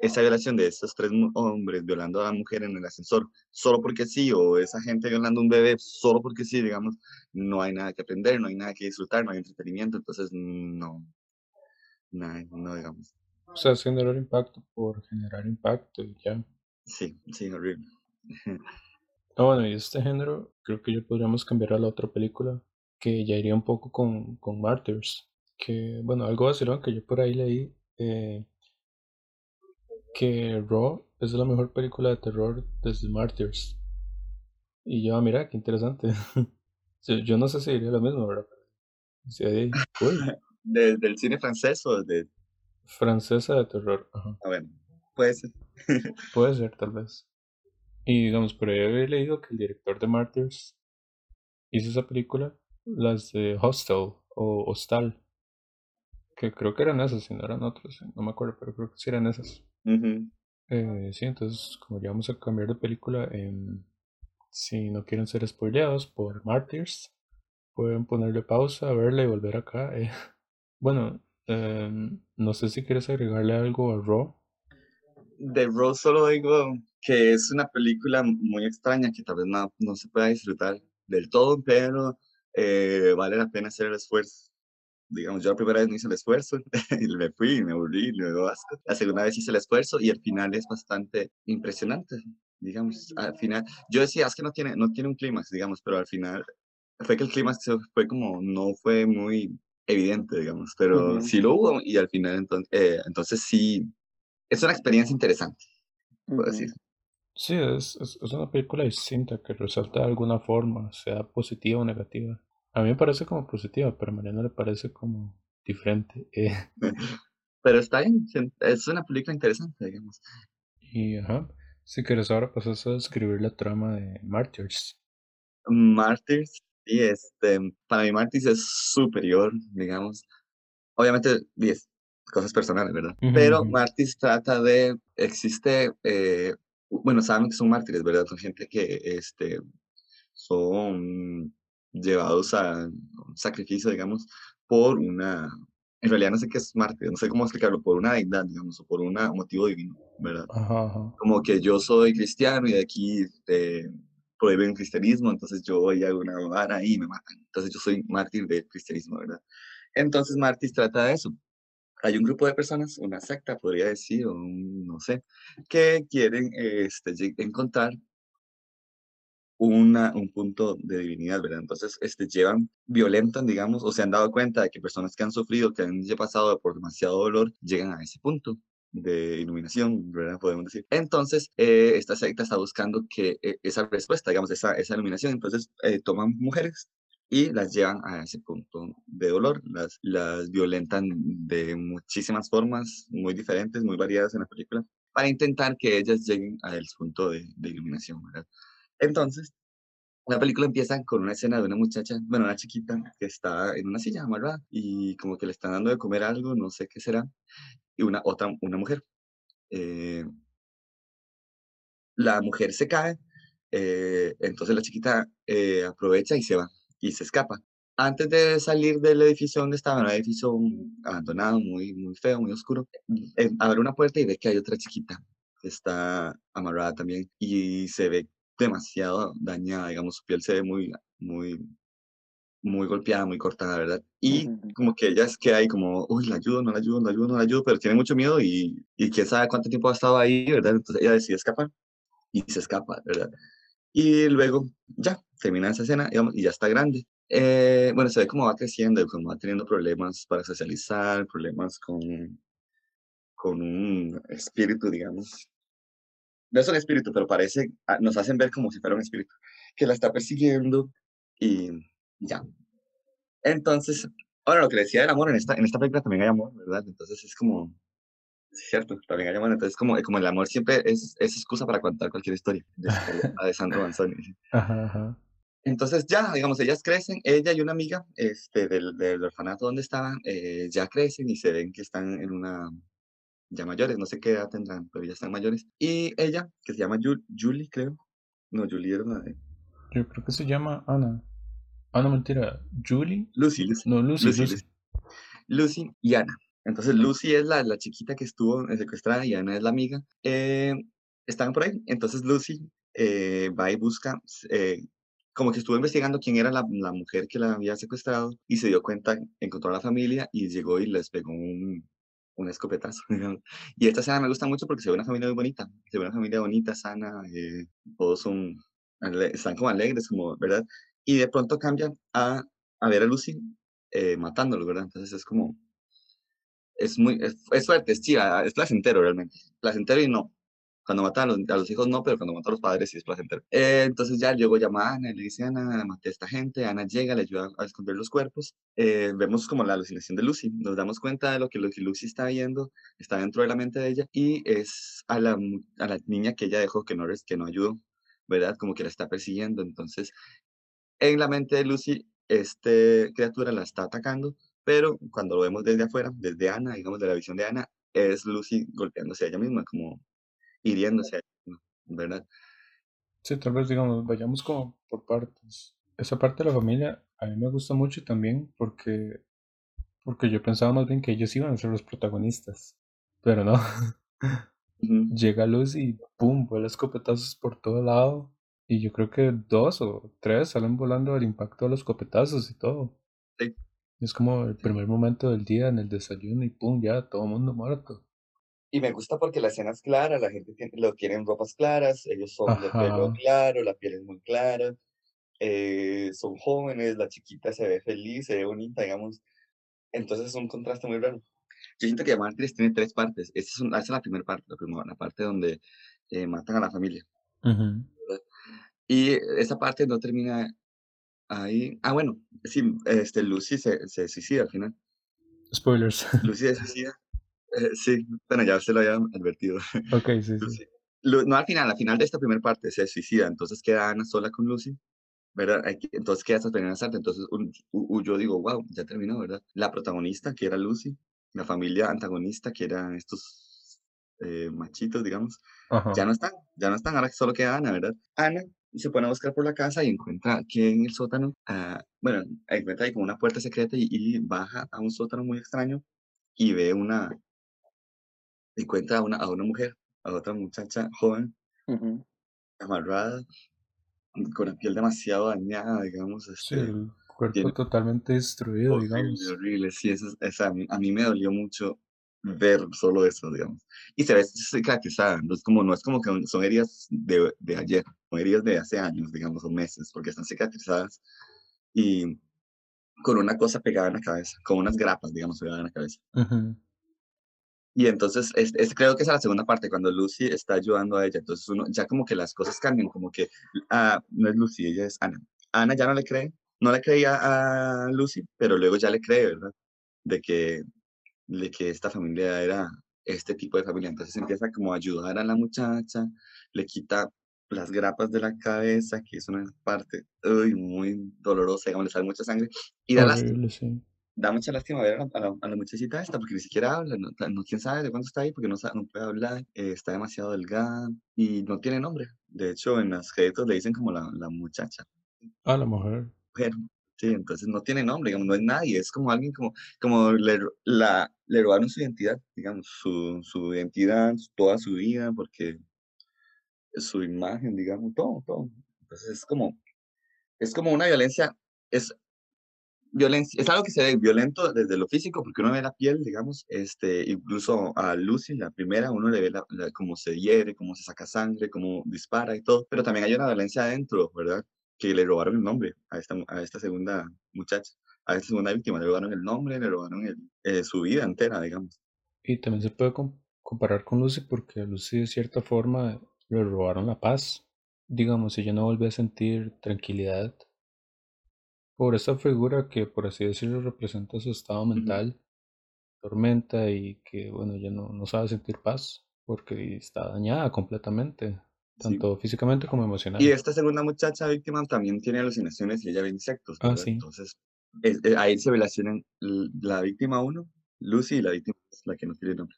esa violación de estos tres hombres violando a la mujer en el ascensor solo porque sí, o esa gente violando a un bebé solo porque sí, digamos, no hay nada que aprender, no hay nada que disfrutar, no hay entretenimiento, entonces no, no, digamos. O sea, generar impacto por generar impacto y ya. Sí, sí, horrible. Ah, bueno, y este género creo que ya podríamos cambiar a la otra película que ya iría un poco con, con Martyrs. Que, bueno, algo vacilón que yo por ahí leí eh, que Raw es la mejor película de terror desde Martyrs. Y yo, ah, mira, qué interesante. yo no sé si diría lo mismo, ¿verdad? Sí, del cine francés o de Francesa de terror. Ajá. A ver, puede ser. puede ser, tal vez. Y digamos, pero yo había leído que el director de Martyrs hizo esa película, las de Hostel o Hostal. Que creo que eran esas, si no eran otras, no me acuerdo, pero creo que sí eran esas. eh, sí, entonces, como ya vamos a cambiar de película, em, si no quieren ser spoileados por Martyrs, pueden ponerle pausa, verla y volver acá. Eh. Bueno, em, no sé si quieres agregarle algo a Raw. De Raw solo digo que es una película muy extraña que tal vez no, no se pueda disfrutar del todo, pero eh, vale la pena hacer el esfuerzo. Digamos, yo la primera vez no hice el esfuerzo y me fui me aburrí y me dio asco. La segunda vez hice el esfuerzo y el final es bastante impresionante. Digamos, al final, yo decía, es que no tiene, no tiene un clímax, digamos, pero al final fue que el clímax fue como, no fue muy evidente, digamos, pero sí lo hubo y al final entonces, eh, entonces sí, es una experiencia interesante, puedo decir. Sí, es, es, una película distinta que resalta de alguna forma, sea positiva o negativa. A mí me parece como positiva, pero a Mariana le parece como diferente. Eh. Pero está bien, es una película interesante, digamos. Y ajá, si quieres ahora pasas a describir la trama de Martyrs. Martyrs, y este, para mí Martyrs es superior, digamos. Obviamente, 10 cosas personales, ¿verdad? Pero Martyrs trata de, existe eh, bueno, saben que son mártires, ¿verdad? Son gente que este, son llevados a un sacrificio, digamos, por una, en realidad no sé qué es mártir, no sé cómo explicarlo, por una deidad, digamos, o por un motivo divino, ¿verdad? Como que yo soy cristiano y de aquí eh, prohíben cristianismo, entonces yo voy a una vara y me matan. Entonces yo soy mártir del cristianismo, ¿verdad? Entonces Martis trata de eso, hay un grupo de personas, una secta podría decir, o no sé, que quieren este, encontrar una, un punto de divinidad, ¿verdad? Entonces, este, llevan, violentan, digamos, o se han dado cuenta de que personas que han sufrido, que han pasado por demasiado dolor, llegan a ese punto de iluminación, ¿verdad? Podemos decir. Entonces, eh, esta secta está buscando que eh, esa respuesta, digamos, esa, esa iluminación, entonces eh, toman mujeres y las llevan a ese punto de dolor, las, las violentan de muchísimas formas, muy diferentes, muy variadas en la película, para intentar que ellas lleguen al punto de, de iluminación, ¿verdad? Entonces, la película empieza con una escena de una muchacha, bueno, una chiquita que está en una silla amarrada y como que le están dando de comer algo, no sé qué será, y una otra, una mujer. Eh, la mujer se cae, eh, entonces la chiquita eh, aprovecha y se va y se escapa. Antes de salir del edificio donde estaba, un edificio abandonado, muy, muy feo, muy oscuro, eh, abre una puerta y ve que hay otra chiquita que está amarrada también y se ve demasiado dañada, digamos, su piel se ve muy, muy, muy golpeada, muy cortada, ¿verdad? Y como que ella es que hay como, uy, la ayudo, no la ayudo, no la ayudo, no la ayudo, pero tiene mucho miedo y, y quién sabe cuánto tiempo ha estado ahí, ¿verdad? Entonces ella decide escapar y se escapa, ¿verdad? Y luego ya termina esa escena digamos, y ya está grande. Eh, bueno, se ve cómo va creciendo, cómo va teniendo problemas para socializar, problemas con, con un espíritu, digamos. No es un espíritu, pero parece, ah, nos hacen ver como si fuera un espíritu, que la está persiguiendo y ya. Entonces, ahora lo que decía del amor, en esta, en esta película también hay amor, ¿verdad? Entonces es como, cierto, también hay amor. Entonces, como, como el amor siempre es, es excusa para contar cualquier historia. De, de Sandro Manzoni. Entonces, ya, digamos, ellas crecen, ella y una amiga este, del, del orfanato donde estaban, eh, ya crecen y se ven que están en una. ya mayores, no sé qué edad tendrán, pero ya están mayores. Y ella, que se llama Julie, creo. No, Julie era una de. Yo creo que se llama Ana. Ah, no, mentira. Julie. Lucy, Lucy. No, Lucy. Lucy, Lucy. Lucy y Ana. Entonces Lucy es la, la chiquita que estuvo secuestrada y Ana es la amiga. Eh, están por ahí. Entonces Lucy eh, va y busca, eh, como que estuvo investigando quién era la, la, mujer que la había secuestrado y se dio cuenta, encontró a la familia y llegó y les pegó un, un escopetazo. y esta escena me gusta mucho porque se ve una familia muy bonita, se ve una familia bonita, sana, todos son, están como alegres, como, ¿verdad? Y de pronto cambian a, a ver a Lucy matándolo, ¿verdad? Entonces es como, es muy, es, fuerte, es chiva, es placentero realmente. Placentero y no, Cuando mata a los, a los hijos no, pero cuando mata a los padres sí es placentero. Eh, entonces ya luego llama a Ana le dice, Ana, maté a esta gente. Ana llega, le ayuda a esconder los cuerpos. Eh, vemos como la alucinación de Lucy. Nos damos cuenta de lo que Lucy está viendo, está dentro de la mente de ella y es a la, a la niña que ella dejó que no, que no ayudó, ¿verdad? Como que la está persiguiendo. Entonces, en la mente de Lucy, este criatura la está atacando, pero cuando lo vemos desde afuera, desde Ana, digamos, de la visión de Ana, es Lucy golpeándose a ella misma, como hiriéndose a ella misma, ¿verdad? Sí, tal vez, digamos, vayamos como por partes. Esa parte de la familia a mí me gusta mucho también porque, porque yo pensaba más bien que ellos iban a ser los protagonistas, pero no. Llega Lucy y pum, vuela escopetazos por todo lado. Y yo creo que dos o tres salen volando al impacto de los escopetazos y todo. Sí. Es como el primer momento del día en el desayuno y pum, ya todo el mundo muerto. Y me gusta porque la escena es clara, la gente tiene, lo tienen ropas claras, ellos son de pelo claro, la piel es muy clara, eh, son jóvenes, la chiquita se ve feliz, se ve bonita, digamos. Entonces es un contraste muy raro. Yo siento que Mártires tiene tres partes. Esta es, es la primera parte, la, primera, la parte donde eh, matan a la familia. Y esa parte no termina Ahí, ah, bueno, sí, este, Lucy se, se suicida al final. Spoilers. Lucy se suicida. Eh, sí, bueno, ya se lo había advertido. Ok, sí, sí. no al final, al final de esta primera parte se suicida, entonces queda Ana sola con Lucy, ¿verdad? Entonces queda esta primera parte, entonces yo digo, wow, ya terminó, ¿verdad? La protagonista, que era Lucy, la familia antagonista, que eran estos eh, machitos, digamos, ya no están, ya no están, ahora solo queda Ana, ¿verdad? Ana se pone a buscar por la casa y encuentra que en el sótano, ah, bueno, encuentra ahí como una puerta secreta y, baja a un sótano muy extraño y ve una, encuentra a una, a una mujer, a otra muchacha joven, amarrada, con la piel demasiado dañada, digamos. sí, este, el cuerpo totalmente destruido, digamos. Horrible, sí, eso, a, mí, a mí me dolió mucho ver solo eso, digamos. Y se ve cicatrizada, no es como, no es como que son heridas de, de ayer, son heridas de hace años, digamos, o meses, porque están cicatrizadas y con una cosa pegada en la cabeza, con unas grapas, digamos, pegadas en la cabeza. Y entonces, es, creo que es la segunda parte, cuando Lucy está ayudando a ella. Entonces, uno, ya como que las cosas cambian, como que ah, no es Lucy, ella es Ana. Ana ya no le cree, no le creía a Lucy, pero luego ya le cree, ¿verdad? De que de que esta familia era este tipo de familia. Entonces empieza como a ayudar a la muchacha, le quita las grapas de la cabeza, que es una parte muy dolorosa, digamos, le sale mucha sangre, y da, lástima, da mucha lástima ver a la, a, la, muchachita esta, porque ni siquiera habla, no, quién sabe de cuándo está ahí, porque no, no puede hablar, eh, está demasiado delgada y no tiene nombre. De hecho, en las créditos le dicen como la, la muchacha. Ah, la mujer. Mujer, Sí, entonces no tiene nombre, digamos, no es nadie, es como alguien como, como le, la, le robaron su identidad, digamos, su, su identidad, toda su vida, porque su imagen, digamos, todo, todo. Entonces es como, es como una violencia, es violencia, es algo que se ve violento desde lo físico, porque uno ve la piel, digamos, este, incluso a Lucy, la primera, uno le ve la, cómo se hiere, cómo se saca sangre, cómo dispara y todo, pero también hay una violencia adentro, ¿verdad? que le robaron el nombre a esta, a esta segunda muchacha, a esta segunda víctima, le robaron el nombre, le robaron el, eh, su vida entera, digamos. Y también se puede comparar con Lucy porque Lucy de cierta forma le robaron la paz. Digamos, ella no volvió a sentir tranquilidad por esa figura que, por así decirlo, representa su estado mental, tormenta y que, bueno, ya no, no sabe sentir paz porque está dañada completamente tanto físicamente como emocionalmente. Y esta segunda muchacha víctima también tiene alucinaciones y ella ve insectos. Ah, sí. Entonces, ahí se relacionan la víctima uno, Lucy, y la víctima la que no tiene nombre.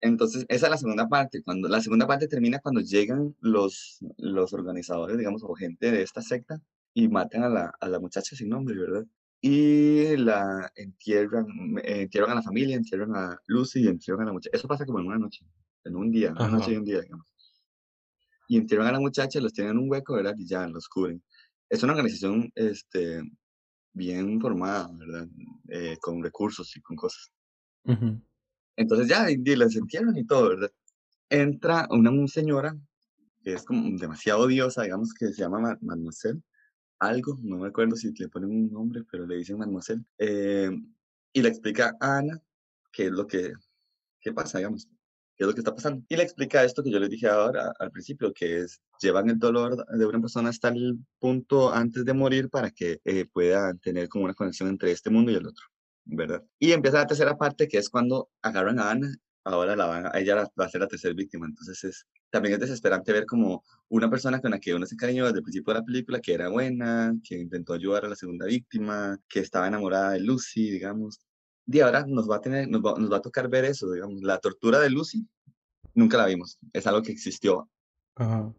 Entonces, esa es la segunda parte. Cuando, la segunda parte termina cuando llegan los, los organizadores, digamos, o gente de esta secta y matan a la, a la muchacha sin nombre, ¿verdad? Y la entierran, entierran a la familia, entierran a Lucy y entierran a la muchacha. Eso pasa como en una noche, en un día, una noche y un día, digamos y entierran a la muchacha, los tienen en un hueco, ¿verdad? Y ya los cubren. Es una organización este, bien formada, ¿verdad? Eh, con recursos y con cosas. Entonces ya, y, los entierran y todo, ¿verdad? Entra una, señora que es como demasiado odiosa, digamos, que se llama Mademoiselle, algo, no me acuerdo si le ponen un nombre, pero le dicen Mademoiselle, eh, y le explica a Ana qué es lo que, qué pasa, digamos. qué es lo que está pasando. Y le explica esto que yo les dije ahora al principio, que es llevan el dolor de una persona hasta el punto antes de morir para que eh, puedan tener como una conexión entre este mundo y el otro, ¿verdad? Y empieza la tercera parte, que es cuando agarran a Ana, ahora la van, ella va a ser la tercera víctima, entonces es, también es desesperante ver como una persona con la que uno se cariñó desde el principio de la película, que era buena, que intentó ayudar a la segunda víctima, que estaba enamorada de Lucy, digamos, y ahora nos va a tener, nos va, nos va a tocar ver eso, digamos, la tortura de Lucy, nunca la vimos, es algo que existió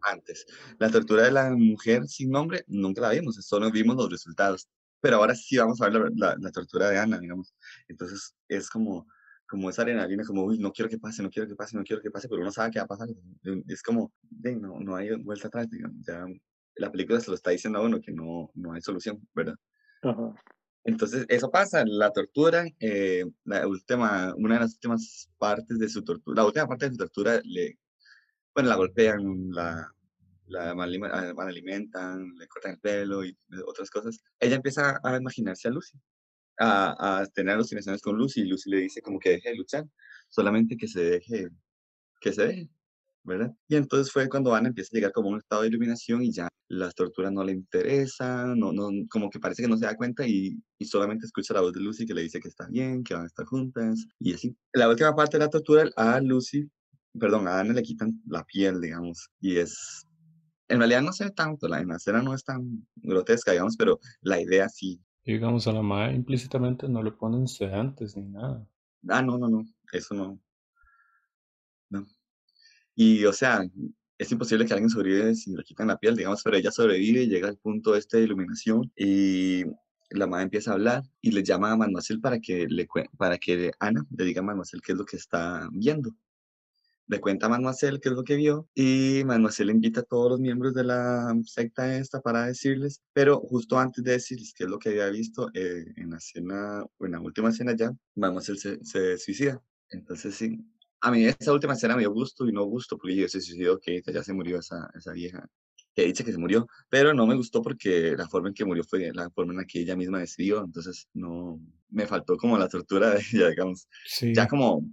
antes. La tortura de la mujer sin nombre, nunca la vimos, solo vimos los resultados. Pero ahora sí vamos a ver la, la, tortura de Ana, digamos. Entonces es como, como esa adrenalina, como, uy, no quiero que pase, no quiero que pase, no quiero que pase, pero uno sabe qué va a pasar. Es como, no, no hay vuelta atrás, digamos. Ya, la película se lo está diciendo a uno que no, no hay solución, ¿verdad? Entonces, eso pasa, la tortura, eh, la última, una de las últimas partes de su tortura, la última parte de su tortura, le, bueno, la golpean, la, la alimentan, le cortan el pelo y otras cosas. Ella empieza a imaginarse a Lucy, a, a tener alucinaciones con Lucy, y Lucy le dice como que deje de luchar, solamente que se deje, que se deje. ¿verdad? Y entonces fue cuando Ana empieza a llegar como a un estado de iluminación y ya las torturas no le interesan, no, no, como que parece que no se da cuenta y, y, solamente escucha la voz de Lucy que le dice que está bien, que van a estar juntas y así. La última parte de la tortura a Lucy, perdón, a Ana le quitan la piel, digamos, y es... En realidad no se ve tanto, la, escena no es tan grotesca, digamos, pero la idea sí. digamos, a la madre implícitamente no le ponen sedantes ni nada. Ah, no, no, no, eso no. No. Y, o sea, es imposible que alguien sobrevive si le quitan la piel, digamos, pero ella sobrevive y llega al punto este de iluminación y la madre empieza a hablar y le llama a Manuel para que, le, para que Ana le diga a Manuel qué es lo que está viendo. Le cuenta a Manuel qué es lo que vio y Manuel invita a todos los miembros de la secta esta para decirles, pero justo antes de decirles qué es lo que había visto, eh, en la escena, en la última escena ya, Manuel se, se suicida. Entonces sí, a mí esa última escena me dio gusto y no gusto, porque yo se suicidó, que ya se murió esa, esa vieja, que dice que se murió, pero no me gustó porque la forma en que murió fue la forma en la que ella misma decidió, entonces no, me faltó como la tortura de ella, digamos, ya como,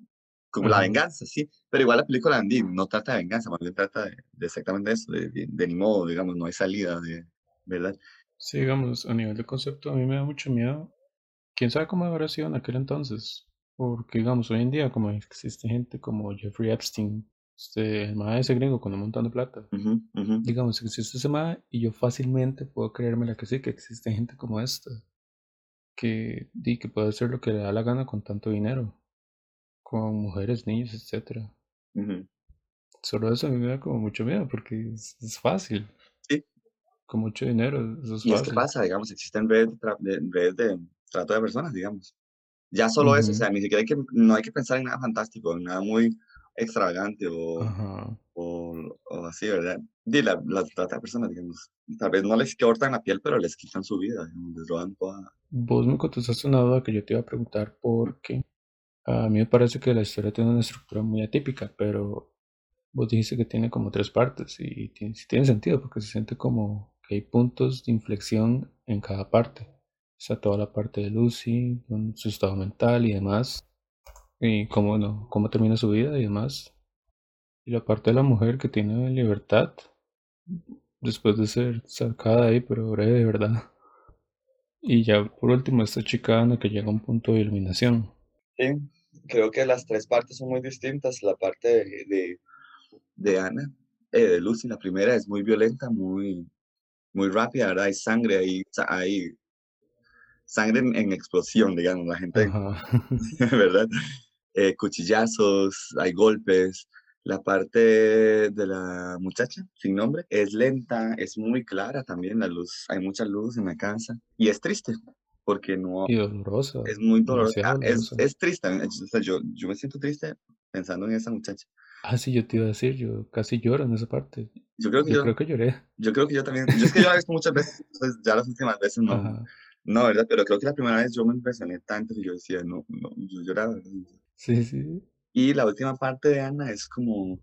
como la venganza, sí, pero igual la película Andy no trata de venganza, más bien trata de, exactamente eso, de, de, ni modo, digamos, no hay salida, de, ¿verdad? Sí, digamos, a nivel de concepto a mí me da mucho miedo. ¿Quién sabe cómo habrá sido en aquel entonces? Porque, digamos, hoy en día, como existe gente como Jeffrey Epstein, este, el ese gringo con un montón de plata, digamos, existe ese mae y yo fácilmente puedo creerme la que sí, que existe gente como esta, que, di, que puede hacer lo que le da la gana con tanto dinero, con mujeres, niños, etcétera. Solo eso a mí me da como mucho miedo porque es, fácil. Sí. Con mucho dinero, eso es y fácil. es que pasa, digamos, existen redes de, redes de trato de personas, digamos. Ya solo eso, o sea, ni siquiera hay que, no hay que pensar en nada fantástico, en nada muy extravagante o, o, o, así, ¿verdad? Y la, la trata de personas, digamos, tal vez no les cortan la piel, pero les quitan su vida, les roban toda. Vos me contestaste una duda que yo te iba a preguntar porque a mí me parece que la historia tiene una estructura muy atípica, pero vos dijiste que tiene como tres partes y tiene, tiene sentido porque se siente como que hay puntos de inflexión en cada parte sea, toda la parte de Lucy, su estado mental y demás, y cómo, no, cómo termina su vida y demás. Y la parte de la mujer que tiene libertad después de ser sacada ahí, pero breve de verdad. Y ya por último, esta chica Ana que llega a un punto de iluminación. Creo que las tres partes son muy distintas. La parte de, de, de Ana, eh, de Lucy, la primera es muy violenta, muy, muy rápida, ¿verdad? Hay sangre, hay, hay sangre en, explosión, digamos, la gente, ¿verdad? Eh, cuchillazos, hay golpes. La parte de la muchacha, sin nombre, es lenta, es muy clara también la luz, hay mucha luz en la casa y es triste porque no... Y dolorosa. Es muy dolorosa. Es, es, triste, yo, yo me siento triste pensando en esa muchacha. Ah, sí, yo te iba a decir, yo casi lloro en esa parte. Yo creo que yo, creo que lloré. Yo creo que yo también. Yo es que yo la he visto muchas veces, entonces ya las últimas veces no, no, ¿verdad? Pero creo que la primera vez yo me impresioné tanto que yo decía, no, no, yo lloraba. Sí, sí. Y la última parte de Ana es como,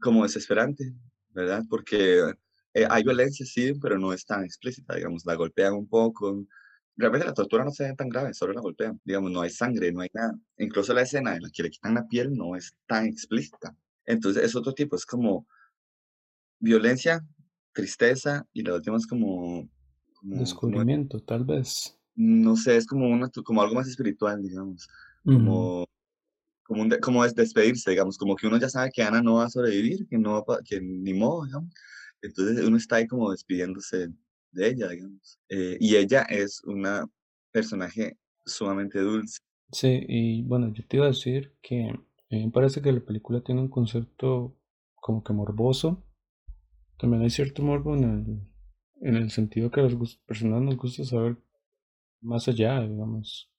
como desesperante, ¿verdad? Porque eh, hay violencia, sí, pero no es tan explícita, digamos, la golpean un poco, realmente la tortura no se ve tan grave, solo la golpean. Digamos, no hay sangre, no hay nada. Incluso la escena en la que le quitan la piel no es tan explícita. Entonces es otro tipo, es como violencia, tristeza y la última es como... Descubrimiento, tal vez. No sé, es como, una, como algo más espiritual, digamos. Como, como, como es despedirse, digamos, como que uno ya sabe que Ana no va a sobrevivir, que, no que ni modo, digamos. Entonces uno está ahí como despidiéndose de ella, digamos. Eh, y ella es una personaje sumamente dulce. Sí, y bueno, yo te iba a decir que me parece que la película tiene un concepto como que morboso. También hay cierto morbo en el, en el sentido que a las personas nos gusta saber más allá, digamos.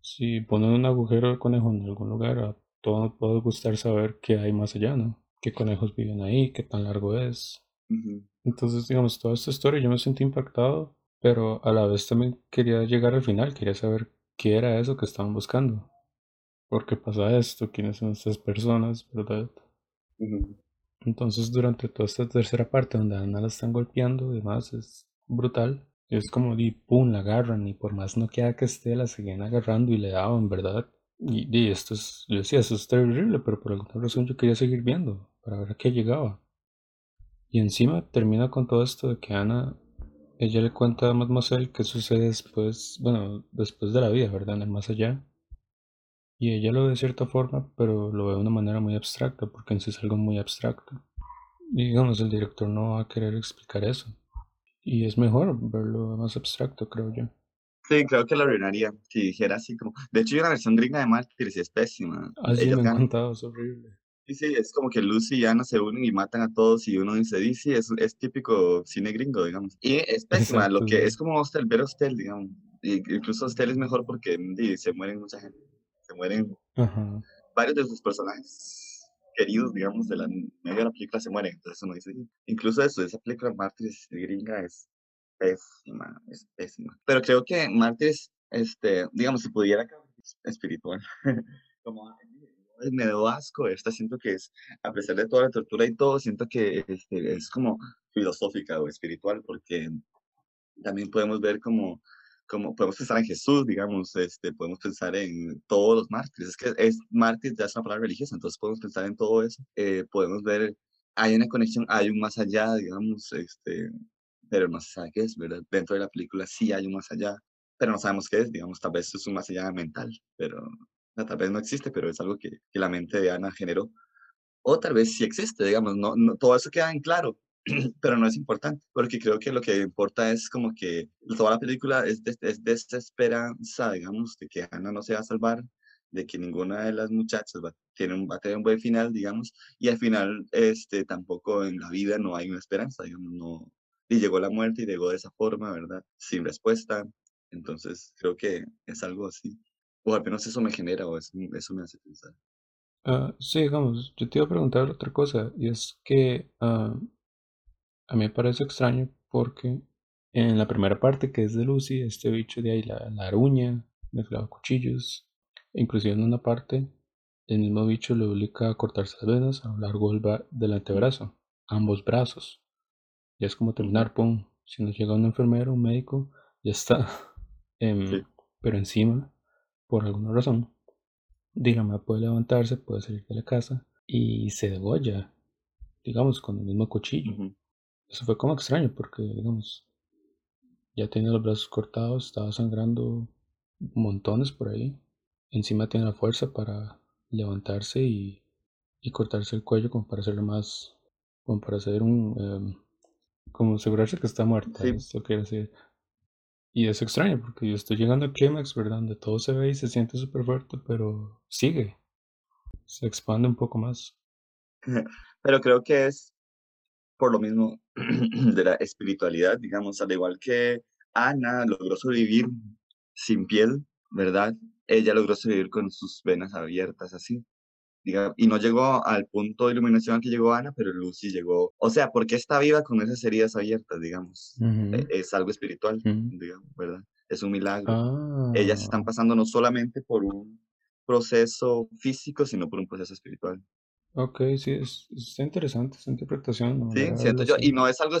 Si ponen un agujero de conejo en algún lugar, a todos nos puede gustar saber qué hay más allá, ¿no? ¿Qué conejos viven ahí? ¿Qué tan largo es? Entonces, digamos, toda esta historia yo me sentí impactado, pero a la vez también quería llegar al final, quería saber qué era eso que estaban buscando. ¿Por qué pasa esto? ¿Quiénes son estas personas? ¿Verdad? Entonces, durante toda esta tercera parte donde a Ana la están golpeando y demás, es brutal. Es como, y pum, la agarran y por más no queda que esté, la siguen agarrando y le daban, ¿verdad? Y, y esto es, yo decía, eso es terrible, pero por alguna razón yo quería seguir viendo para ver a qué llegaba. Y encima termina con todo esto de que Ana, ella le cuenta a Mademoiselle qué sucede después, bueno, después de la vida, ¿verdad? En el más allá. Y ella lo ve de cierta forma, pero lo ve de una manera muy abstracta, porque en sí es algo muy abstracto. Y digamos, el director no va a querer explicar eso. Y es mejor verlo más abstracto, creo yo. Sí, creo que lo arruinaría si dijera así como... De hecho, hay una versión gringa de Mártires y es pésima. Ah, sí, me ha contado, es horrible. Sí, sí, es como que Lucy y Ana se unen y matan a todos y uno dice, sí, es, es típico cine gringo, digamos. Y es pésima, lo que es como Hostel, ver Hostel, digamos. Y, incluso Hostel es mejor porque se mueren mucha gente. Se mueren varios de sus personajes queridos, digamos, de la media de la película se mueren. Entonces uno dice, incluso eso, esa película Mártires gringa es pésima, es pésima. Pero creo que Mártires, este, digamos, si pudiera espiritual, como me dio asco esta, siento que es, a pesar de toda la tortura y todo, siento que este, es como filosófica o espiritual, porque también podemos ver como, como podemos pensar en Jesús, digamos, este, podemos pensar en todos los mártires, es que es mártir ya es una palabra religiosa, entonces podemos pensar en todo eso, eh, podemos ver, hay una conexión, hay un más allá, digamos, este, pero no se sabe qué es, ¿verdad? Dentro de la película sí hay un más allá, pero no sabemos qué es, digamos, tal vez es un más allá mental, pero tal vez no existe, pero es algo que, que, la mente de Ana generó. O tal vez sí existe, digamos, no, no, todo eso queda en claro, pero no es importante, porque creo que lo que importa es como que toda la película es de, es esperanza, digamos, de que Ana no se va a salvar, de que ninguna de las muchachas va, tiene un, va a tener un buen final, digamos, y al final este, tampoco en la vida no hay una esperanza, digamos, no, y llegó la muerte y llegó de esa forma, ¿verdad? Sin respuesta, entonces creo que es algo así. O al menos eso me genera o eso, me hace pensar. Uh, sí, digamos, yo te iba a preguntar otra cosa, y es que uh, a mí me parece extraño porque en la primera parte que es de Lucy, este bicho de ahí, la, la aruña, le clava cuchillos, inclusive en una parte, el mismo bicho le obliga a cortarse las venas a lo largo del, del antebrazo, ambos brazos. Ya es como terminar, pum, si nos llega un enfermero, un médico, ya está. Em, pero encima por alguna razón, Dilma puede levantarse, puede salir de la casa y se degolla, digamos, con el mismo cuchillo. Eso fue como extraño porque, digamos, ya tenía los brazos cortados, estaba sangrando montones por ahí. Encima tiene la fuerza para levantarse y, y cortarse el cuello como para hacerlo más, como para hacer un, em, como asegurarse que está muerta. Esto quiere decir, y es extraño porque yo estoy llegando al clímax, ¿verdad? Donde todo se ve y se siente súper fuerte, pero sigue. Se expande un poco más. Pero creo que es por lo mismo de la espiritualidad, digamos, al igual que Ana logró sobrevivir sin piel, ¿verdad? Ella logró sobrevivir con sus venas abiertas, así y no llegó al punto de iluminación que llegó Ana, pero Lucy llegó, o sea, porque está viva con esas heridas abiertas, digamos, e, es algo espiritual, digamos, ¿verdad? Es un milagro. Ellas están ah. pasando no solamente por un proceso físico, sino por un proceso espiritual. Ok, sí, es, está interesante esa interpretación. Sí, siento yo, y no es algo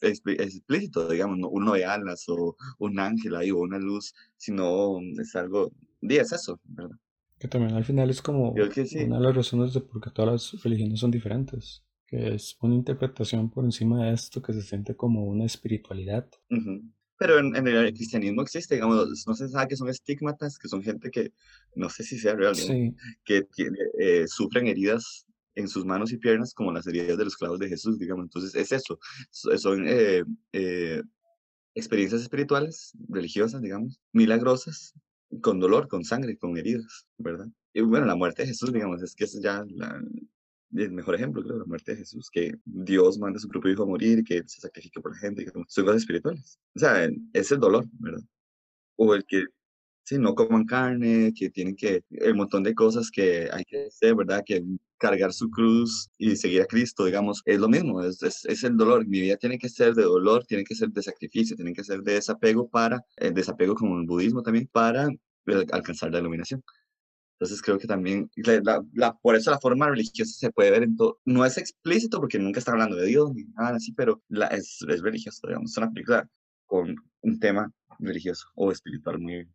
explícito, digamos, no, uno de alas o un ángel ahí o una luz, sino es algo, y es eso, ¿verdad? Que también al final es como una de las razones de por qué todas las religiones son diferentes, que es una interpretación por encima de esto que se siente como una espiritualidad. Pero en, el cristianismo existe, digamos, no se sabe que son estigmatas, que son gente que, no sé si sea real, que eh, sufren heridas en sus manos y piernas como las heridas de los clavos de Jesús, digamos. Entonces es eso, son eh, eh, experiencias espirituales, religiosas, digamos, milagrosas, con dolor, con sangre, con heridas, ¿verdad? Y bueno, la muerte de Jesús, digamos, es que es ya el mejor ejemplo, creo, la muerte de Jesús, que Dios manda a su propio hijo a morir, que se sacrifica por la gente, que son cosas espirituales. O sea, es el dolor, ¿verdad? O el que sí, no coman carne, que tienen que, el montón de cosas que hay que hacer, ¿verdad? Que cargar su cruz y seguir a Cristo, digamos, es lo mismo, es, es, el dolor. Mi vida tiene que ser de dolor, tiene que ser de sacrificio, tiene que ser de desapego para, el desapego como el budismo también, para eh, alcanzar la iluminación. Entonces creo que también, la, por eso la forma religiosa se puede ver en todo, no es explícito porque nunca está hablando de Dios ni nada así, pero la, es, es religioso, digamos, es una película con un tema religioso o espiritual muy.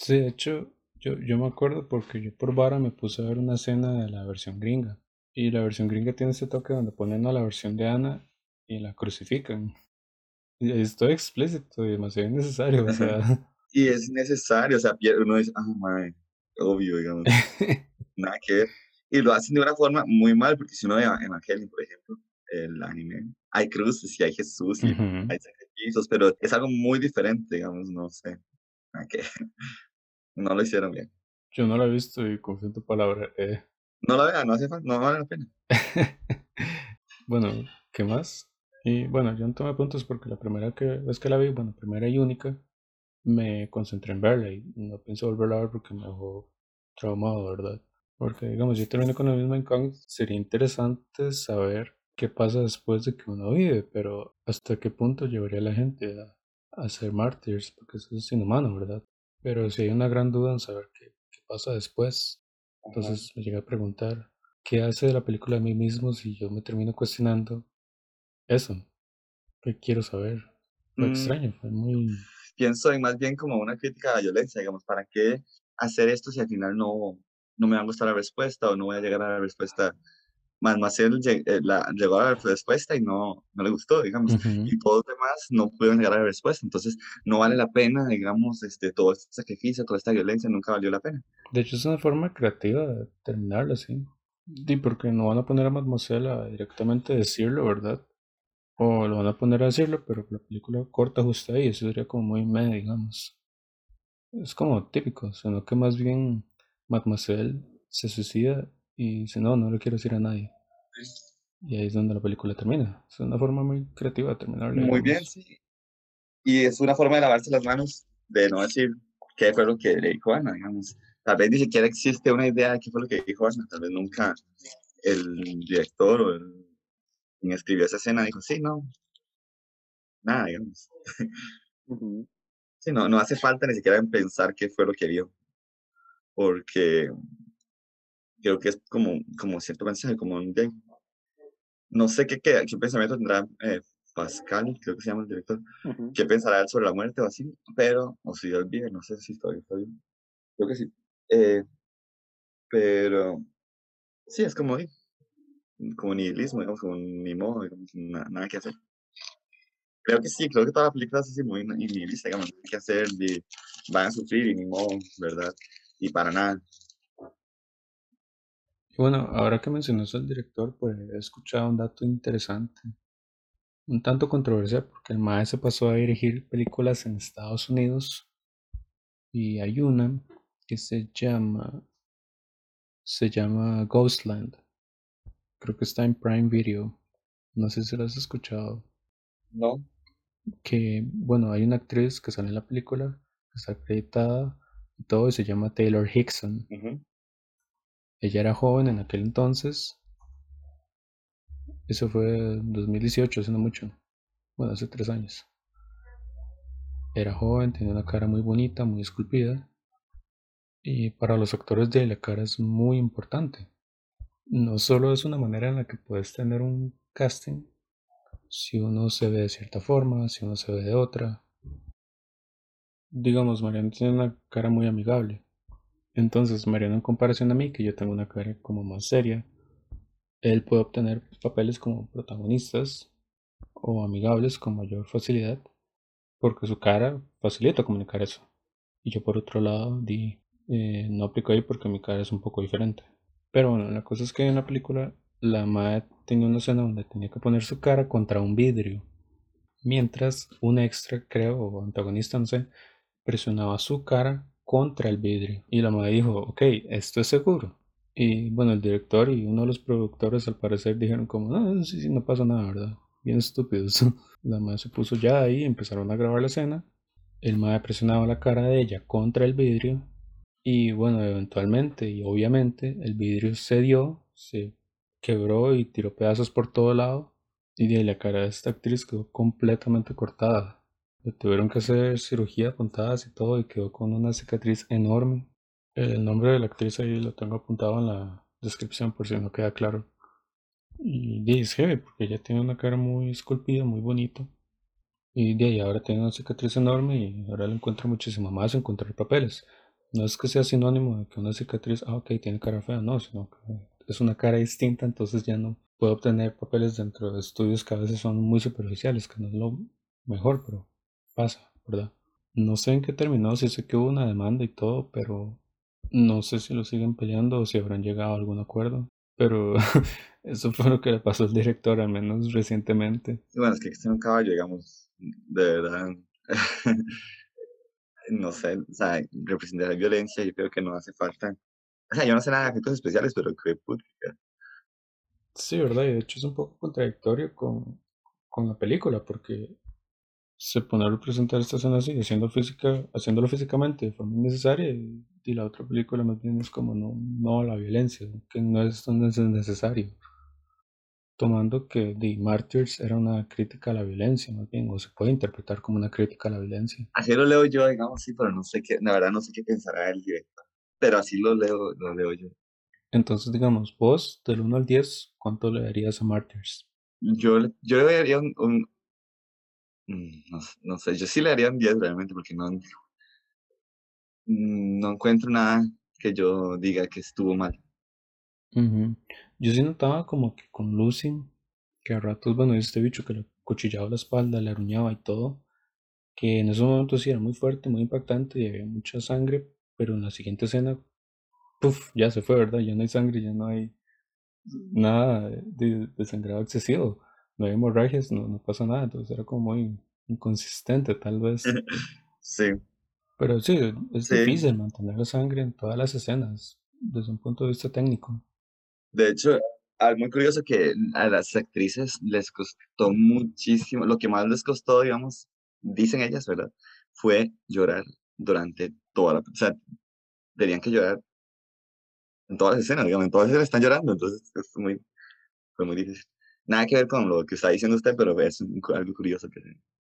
Sí, de hecho, yo, yo me acuerdo porque yo por vara me puse a ver una escena de la versión gringa. Y la versión gringa tiene ese toque donde ponen a la versión de Ana y la crucifican. Y esto es explícito y demasiado innecesario, o sea. y es necesario, o sea, uno dice, ah, madre, obvio, digamos. nada que ver. Y lo hacen de una forma muy mal, porque si uno ve Evangelion, por ejemplo, el anime, hay cruces y hay Jesús y hay sacrificios, pero es algo muy diferente, digamos, no sé. Nada que no lo hicieron bien. Yo no lo he visto y confío en tu palabra. Eh. No la vean, no hace falta, no vale la pena. bueno, ¿qué más? Y bueno, yo no tomé puntos porque la primera que, vez que la vi, bueno, primera y única, me concentré en verla y no pienso volverla a ver porque me dejó traumado, ¿verdad? Porque, digamos, yo termino con el mismo incógnito. Sería interesante saber qué pasa después de que uno vive, pero hasta qué punto llevaría a la gente a, a ser mártires, porque eso es inhumano, ¿verdad? Pero si hay una gran duda en saber qué, qué pasa después, entonces me llega a preguntar, ¿qué hace de la película de mí mismo si yo me termino cuestionando eso? ¿Qué quiero saber? Fue mm. extraño, fue muy... Pienso en más bien como una crítica a la violencia, digamos, ¿para qué hacer esto si al final no, no me va a gustar la respuesta o no voy a llegar a la respuesta él eh, la, llegó a la respuesta y no, no le gustó, digamos, y todos los demás no pudieron llegar a la respuesta, entonces no vale la pena, digamos, este, todo este sacrificio, toda esta violencia, nunca valió la pena. De hecho es una forma creativa de terminarlo así, y porque no van a poner a Mademoiselle a directamente decirlo, ¿verdad? O lo van a poner a decirlo, pero la película corta justo ahí, eso sería como muy medio, digamos. Es como típico, sino que más bien Mademoiselle se suicida y dice, no, no le quiero decir a nadie. Y ahí es donde la película termina. Es una forma muy creativa de terminar. Muy bien, sí. Y es una forma de lavarse las manos, de no decir qué fue lo que le dijo Ana, digamos. Tal vez ni siquiera existe una idea de qué fue lo que dijo Ana. Tal vez nunca el director o el, quien escribió esa escena dijo, sí, no, nada, digamos. Sí, no, no hace falta ni siquiera pensar qué fue lo que vio. Porque creo que es como, como cierto mensaje, como un No sé qué, qué, qué pensamiento tendrá eh, Pascal, creo que se llama el director, qué pensará él sobre la muerte o así, pero, o si Dios vive, no sé si todavía está bien. Creo que sí. Eh, pero, sí, es como, como nihilismo, digamos, como ni modo, digamos, nada, nada que hacer. Creo que sí, creo que toda la película es así muy nihilista, digamos, nada que hacer, y van a sufrir y ni modo, ¿verdad? Y para nada. Bueno, ahora que mencionas al director, pues he escuchado un dato interesante, un tanto controversial, porque el maestro se pasó a dirigir películas en Estados Unidos y hay una que se llama se llama Ghostland. Creo que está en Prime Video. No sé si lo has escuchado. No. Que bueno, hay una actriz que sale en la película, que está acreditada y todo, y se llama Taylor Hickson. Ella era joven en aquel entonces. Eso fue en 2018, hace no mucho. Bueno, hace tres años. Era joven, tenía una cara muy bonita, muy esculpida. Y para los actores de la cara es muy importante. No solo es una manera en la que puedes tener un casting, si uno se ve de cierta forma, si uno se ve de otra. Digamos, Mariano tiene una cara muy amigable. Entonces, Mariano en comparación a mí, que yo tengo una cara como más seria, él puede obtener papeles como protagonistas o amigables con mayor facilidad, porque su cara facilita comunicar eso. Y yo por otro lado di, eh, no aplico ahí porque mi cara es un poco diferente. Pero bueno, la cosa es que en la película la madre tenía una escena donde tenía que poner su cara contra un vidrio. Mientras un extra, creo, o antagonista, no sé, presionaba su cara contra el vidrio. Y la madre dijo, ok, esto es seguro. Y bueno, el director y uno de los productores al parecer dijeron como, no, sí, sí, no pasa nada, ¿verdad? Bien estúpidos. La madre se puso ya ahí, empezaron a grabar la escena. El madre presionaba la cara de ella contra el vidrio. Y bueno, eventualmente y obviamente el vidrio cedió, se quebró y tiró pedazos por todo lado. Y de la cara de esta actriz quedó completamente cortada. Le tuvieron que hacer cirugía puntadas y todo y quedó con una cicatriz enorme. El nombre de la actriz ahí lo tengo apuntado en la descripción por si no queda claro. Y es heavy porque ella tiene una cara muy esculpida, muy bonita. Y de ahí ahora tiene una cicatriz enorme y ahora le encuentra muchísimo más encontrar papeles. No es que sea sinónimo de que una cicatriz, ah, ok, tiene cara fea, no, sino que es una cara distinta, entonces ya no puedo obtener papeles dentro de estudios que a veces son muy superficiales, que no es lo mejor, pero pasa, ¿verdad? No sé en qué terminó, si sé que hubo una demanda y todo, pero no sé si lo siguen peleando o si habrán llegado a algún acuerdo. Pero eso fue lo que le pasó al director, al menos recientemente. Bueno, es que este nunca caballo, digamos, de verdad. no sé, o sea, representar la violencia, yo creo que no hace falta o sea, yo no sé nada de efectos especiales, pero puta. Sí, ¿verdad? Y de hecho es un poco contradictorio con, con la película, porque se pone a representar esta escena así, haciendo física, haciéndolo físicamente de forma innecesaria, y, la otra película más bien es como no, no la violencia, que no es, no es necesario. Tomando que The Martyrs era una crítica a la violencia, más bien, o se puede interpretar como una crítica a la violencia. Así lo leo yo, digamos, sí, pero no sé qué, la verdad no sé qué pensará el director pero así lo leo, lo leo yo. Entonces, digamos, vos, del 1 al 10, ¿cuánto le darías a Martyrs? Yo, yo le daría un, no, sé, yo sí le daría un 10 realmente, porque no, no encuentro nada que yo diga que estuvo mal. Yo sí notaba como que con Lucy, que a ratos, bueno, este bicho que le cuchillaba la espalda, le aruñaba y todo, que en esos momentos sí era muy fuerte, muy impactante y había mucha sangre, pero en la siguiente escena, puff, ya se fue, ¿verdad? Ya no hay sangre, ya no hay nada de, sangrado excesivo, no hay hemorragias, no, no pasa nada, entonces era como muy inconsistente tal vez. Sí. Pero sí, es difícil mantener la sangre en todas las escenas, desde un punto de vista técnico. De hecho, algo muy curioso que a las actrices les costó muchísimo, lo que más les costó, digamos, dicen ellas, ¿verdad? Fue llorar durante toda la... O sea, tenían que llorar en todas las escenas, digamos, en todas las escenas están llorando, entonces es muy, fue muy difícil. Nada que ver con lo que está diciendo usted, pero es algo curioso que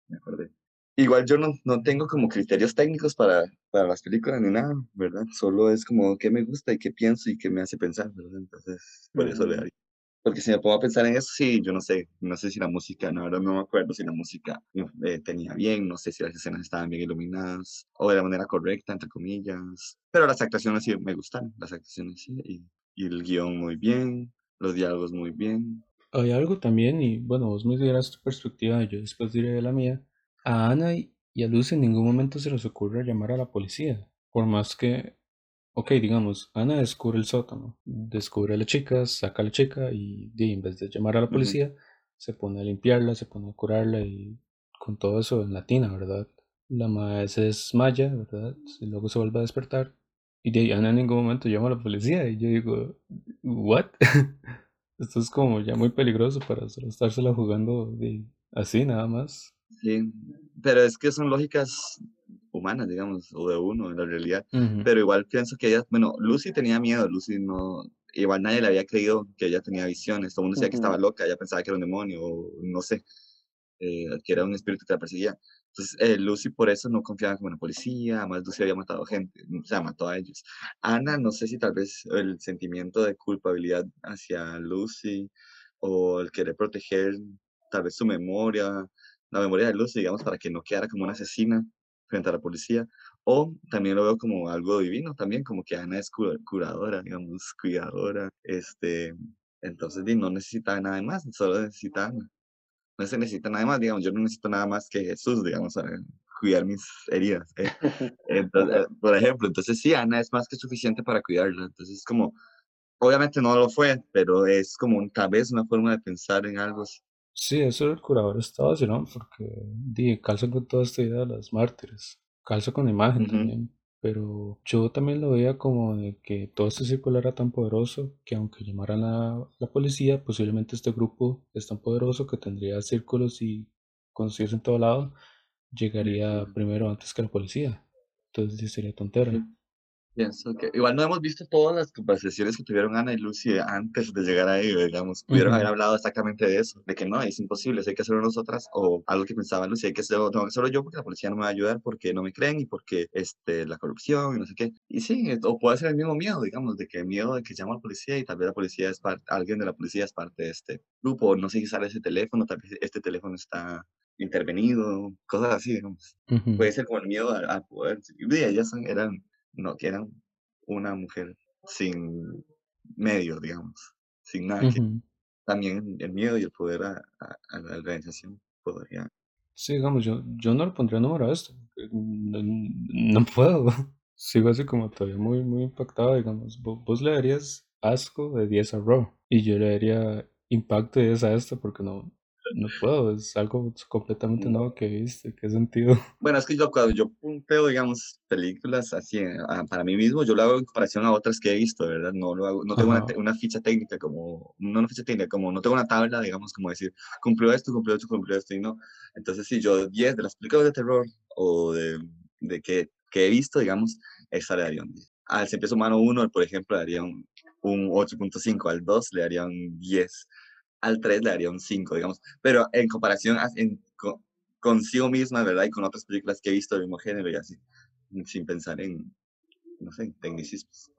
me acordé. Igual yo no, no tengo como criterios técnicos para, para las películas ni nada, ¿verdad? Solo es como qué me gusta y qué pienso y qué me hace pensar, ¿verdad? Entonces, por eso le daría porque si me pongo a pensar en eso, sí, yo no sé, no sé si la música, no, ahora no me acuerdo si la música eh, tenía bien, no sé si las escenas estaban bien iluminadas o de la manera correcta, entre comillas. Pero las actuaciones sí me gustan, las actuaciones sí, y, y el guion muy bien, los diálogos muy bien. Hay algo también, y bueno, vos me dirás tu perspectiva, yo después diré de la mía. A Ana y a Luz en ningún momento se les ocurre llamar a la policía, por más que Ok, digamos, Ana descubre el sótano, descubre a la chica, saca a la chica y, en vez de llamar a la policía, se pone a limpiarla, se pone a curarla y con todo eso en latina, ¿verdad? La madre se desmaya, ¿verdad? Y luego se vuelve a despertar. Y de Ana en ningún momento llama a la policía y yo digo, ¿what? Esto es como ya muy peligroso para solo estársela jugando así nada más. Sí, pero es que son lógicas humanas, digamos, o de uno en la realidad. Pero igual pienso que ella, bueno, Lucy tenía miedo, Lucy no, igual nadie le había creído que ella tenía visiones, todo el mundo decía que estaba loca, ella pensaba que era un demonio, o no sé, eh, que era un espíritu que la perseguía. Entonces, eh, Lucy por eso no confiaba como en la policía, además Lucy había matado gente, o sea, mató a ellos. Ana, no sé si tal vez el sentimiento de culpabilidad hacia Lucy o el querer proteger tal vez su memoria, la memoria de Lucy, digamos, para que no quedara como una asesina frente a la policía. O también lo veo como algo divino también, como que Ana es curadora, digamos, cuidadora. Este, entonces no necesita nada más, solo necesita Ana. No se necesita nada más, digamos, yo no necesito nada más que Jesús, digamos, para cuidar mis heridas. ¿eh? Entonces, eh, por ejemplo, entonces sí, Ana es más que suficiente para cuidarla. Entonces es como, obviamente no lo fue, pero es como tal vez una forma de pensar en algo así. Sí, eso el curador estaba haciendo porque di, calza con toda esta idea de las mártires, calza con la imagen también, pero yo también lo veía como de que todo este círculo era tan poderoso que aunque llamaran a la policía, posiblemente este grupo es tan poderoso que tendría círculos y conocidos en todo lado, llegaría primero antes que la policía. Entonces sería tontera. Pienso que igual no hemos visto todas las conversaciones que tuvieron Ana y Lucy antes de llegar ahí, digamos. Pudieron haber hablado exactamente de eso, de que no, es imposible, hay que hacerlo nosotras, o algo que pensaba Lucy, hay que hacerlo no, solo yo porque la policía no me va a ayudar, porque no me creen y porque este, la corrupción y no sé qué. Y sí, o puede ser el mismo miedo, digamos, de que miedo de que llamo a la policía y tal vez la policía es parte, alguien de la policía es parte de este grupo, no sé si sale ese teléfono, tal vez este teléfono está intervenido, cosas así, digamos. Puede ser como el miedo al, poder. Y ellas eran no, que eran una mujer sin medios, digamos, sin nada. también el miedo y el poder a, la organización podría. Sí, digamos, yo, yo no le pondría número a esto. No, puedo. Sigo así como todavía muy, muy impactado, digamos. Vos, le darías asco de 10 a Raw y yo le daría impacto de 10 a esto porque no, no puedo, es algo completamente nuevo que viste, qué sentido. Bueno, es que yo cuando yo punteo, digamos, películas así ah, para mí mismo, yo lo hago en comparación a otras que he visto, ¿verdad? No lo hago, no tengo una, ficha técnica como, no una ficha técnica, como no tengo una tabla, digamos, como decir, cumplió esto, cumplió esto, cumplió esto y no. Entonces, si yo 10 de las películas de terror o de, de que, que he visto, digamos, esa le daría un 10. Al Siempre Humano 1, por ejemplo, le daría un, un 8.5, al 2 le daría un 10 al 3 le daría un 5, digamos. Pero en comparación en, consigo misma, ¿verdad? Y con otras películas que he visto del mismo género y así, sin pensar en, no sé, tecnicismos.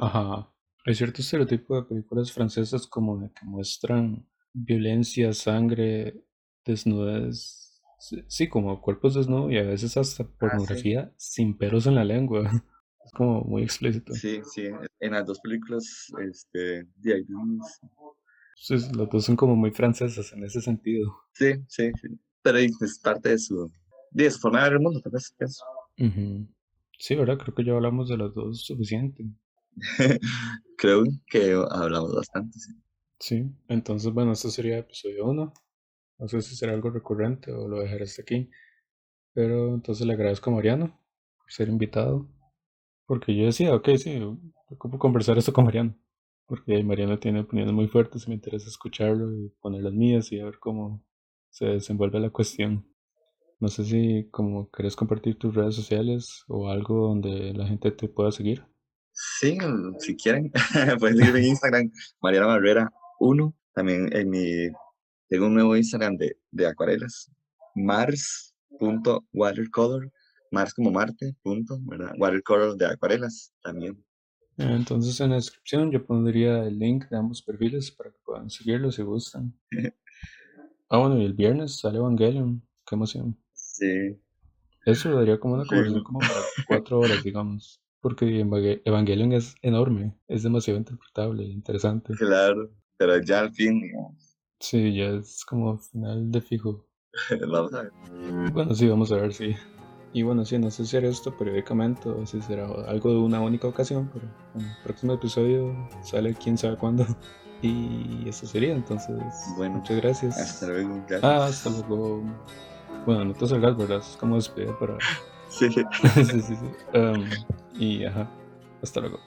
Ajá. Hay cierto estereotipo de películas francesas como de que muestran violencia, sangre, desnudez, sí, como cuerpos desnudos y a veces hasta ah, pornografía sin pelos en la lengua. Es como muy explícito. Sí, sí, en las dos películas, este, Sí, los dos son como muy franceses en ese sentido. Sí, sí, sí. Pero es parte de su, de su forma de ver el mundo, tal vez, pienso. Sí, ¿verdad? Creo que ya hablamos de los dos suficiente. Creo que hablamos bastante, sí. Sí, entonces, bueno, este sería episodio 1. No sé si será algo recurrente o lo dejaré hasta aquí. Pero entonces le agradezco a Mariano por ser invitado. Porque yo decía, ok, sí, ocupo conversar esto con Mariano porque Mariana tiene opiniones muy fuertes y me interesa escucharlo y poner las mías y a ver cómo se desenvuelve la cuestión. No sé si como querés compartir tus redes sociales o algo donde la gente te pueda seguir. Sí, si quieren, pueden seguirme en Instagram, Mariana Barrera 1. También en mi, tengo un nuevo Instagram de, de acuarelas, mars.watercolor, mars como Marte, punto, ¿verdad? Watercolor de acuarelas también. Entonces en la descripción yo pondría el link de ambos perfiles para que puedan seguirlos si gustan. ah, bueno, y el viernes sale Evangelion. Qué emoción. Sí. Eso daría como una conversación como para cuatro horas, digamos. Porque Evangelion es enorme, es demasiado interpretable, interesante. Claro, pero ya al fin, digamos. Sí, ya es como final de fijo. vamos a ver. Bueno, sí, vamos a ver si. Y bueno, sí, no sé si haré esto periódicamente o si será algo de una única ocasión, pero en el próximo episodio sale quién sabe cuándo. Y eso sería, entonces. Bueno, muchas gracias. Hasta luego. Gracias. Ah, hasta luego. Bueno, no te salgas, ¿verdad? Es como despedida para. Sí. sí, sí, sí. Um, y ajá. Hasta luego.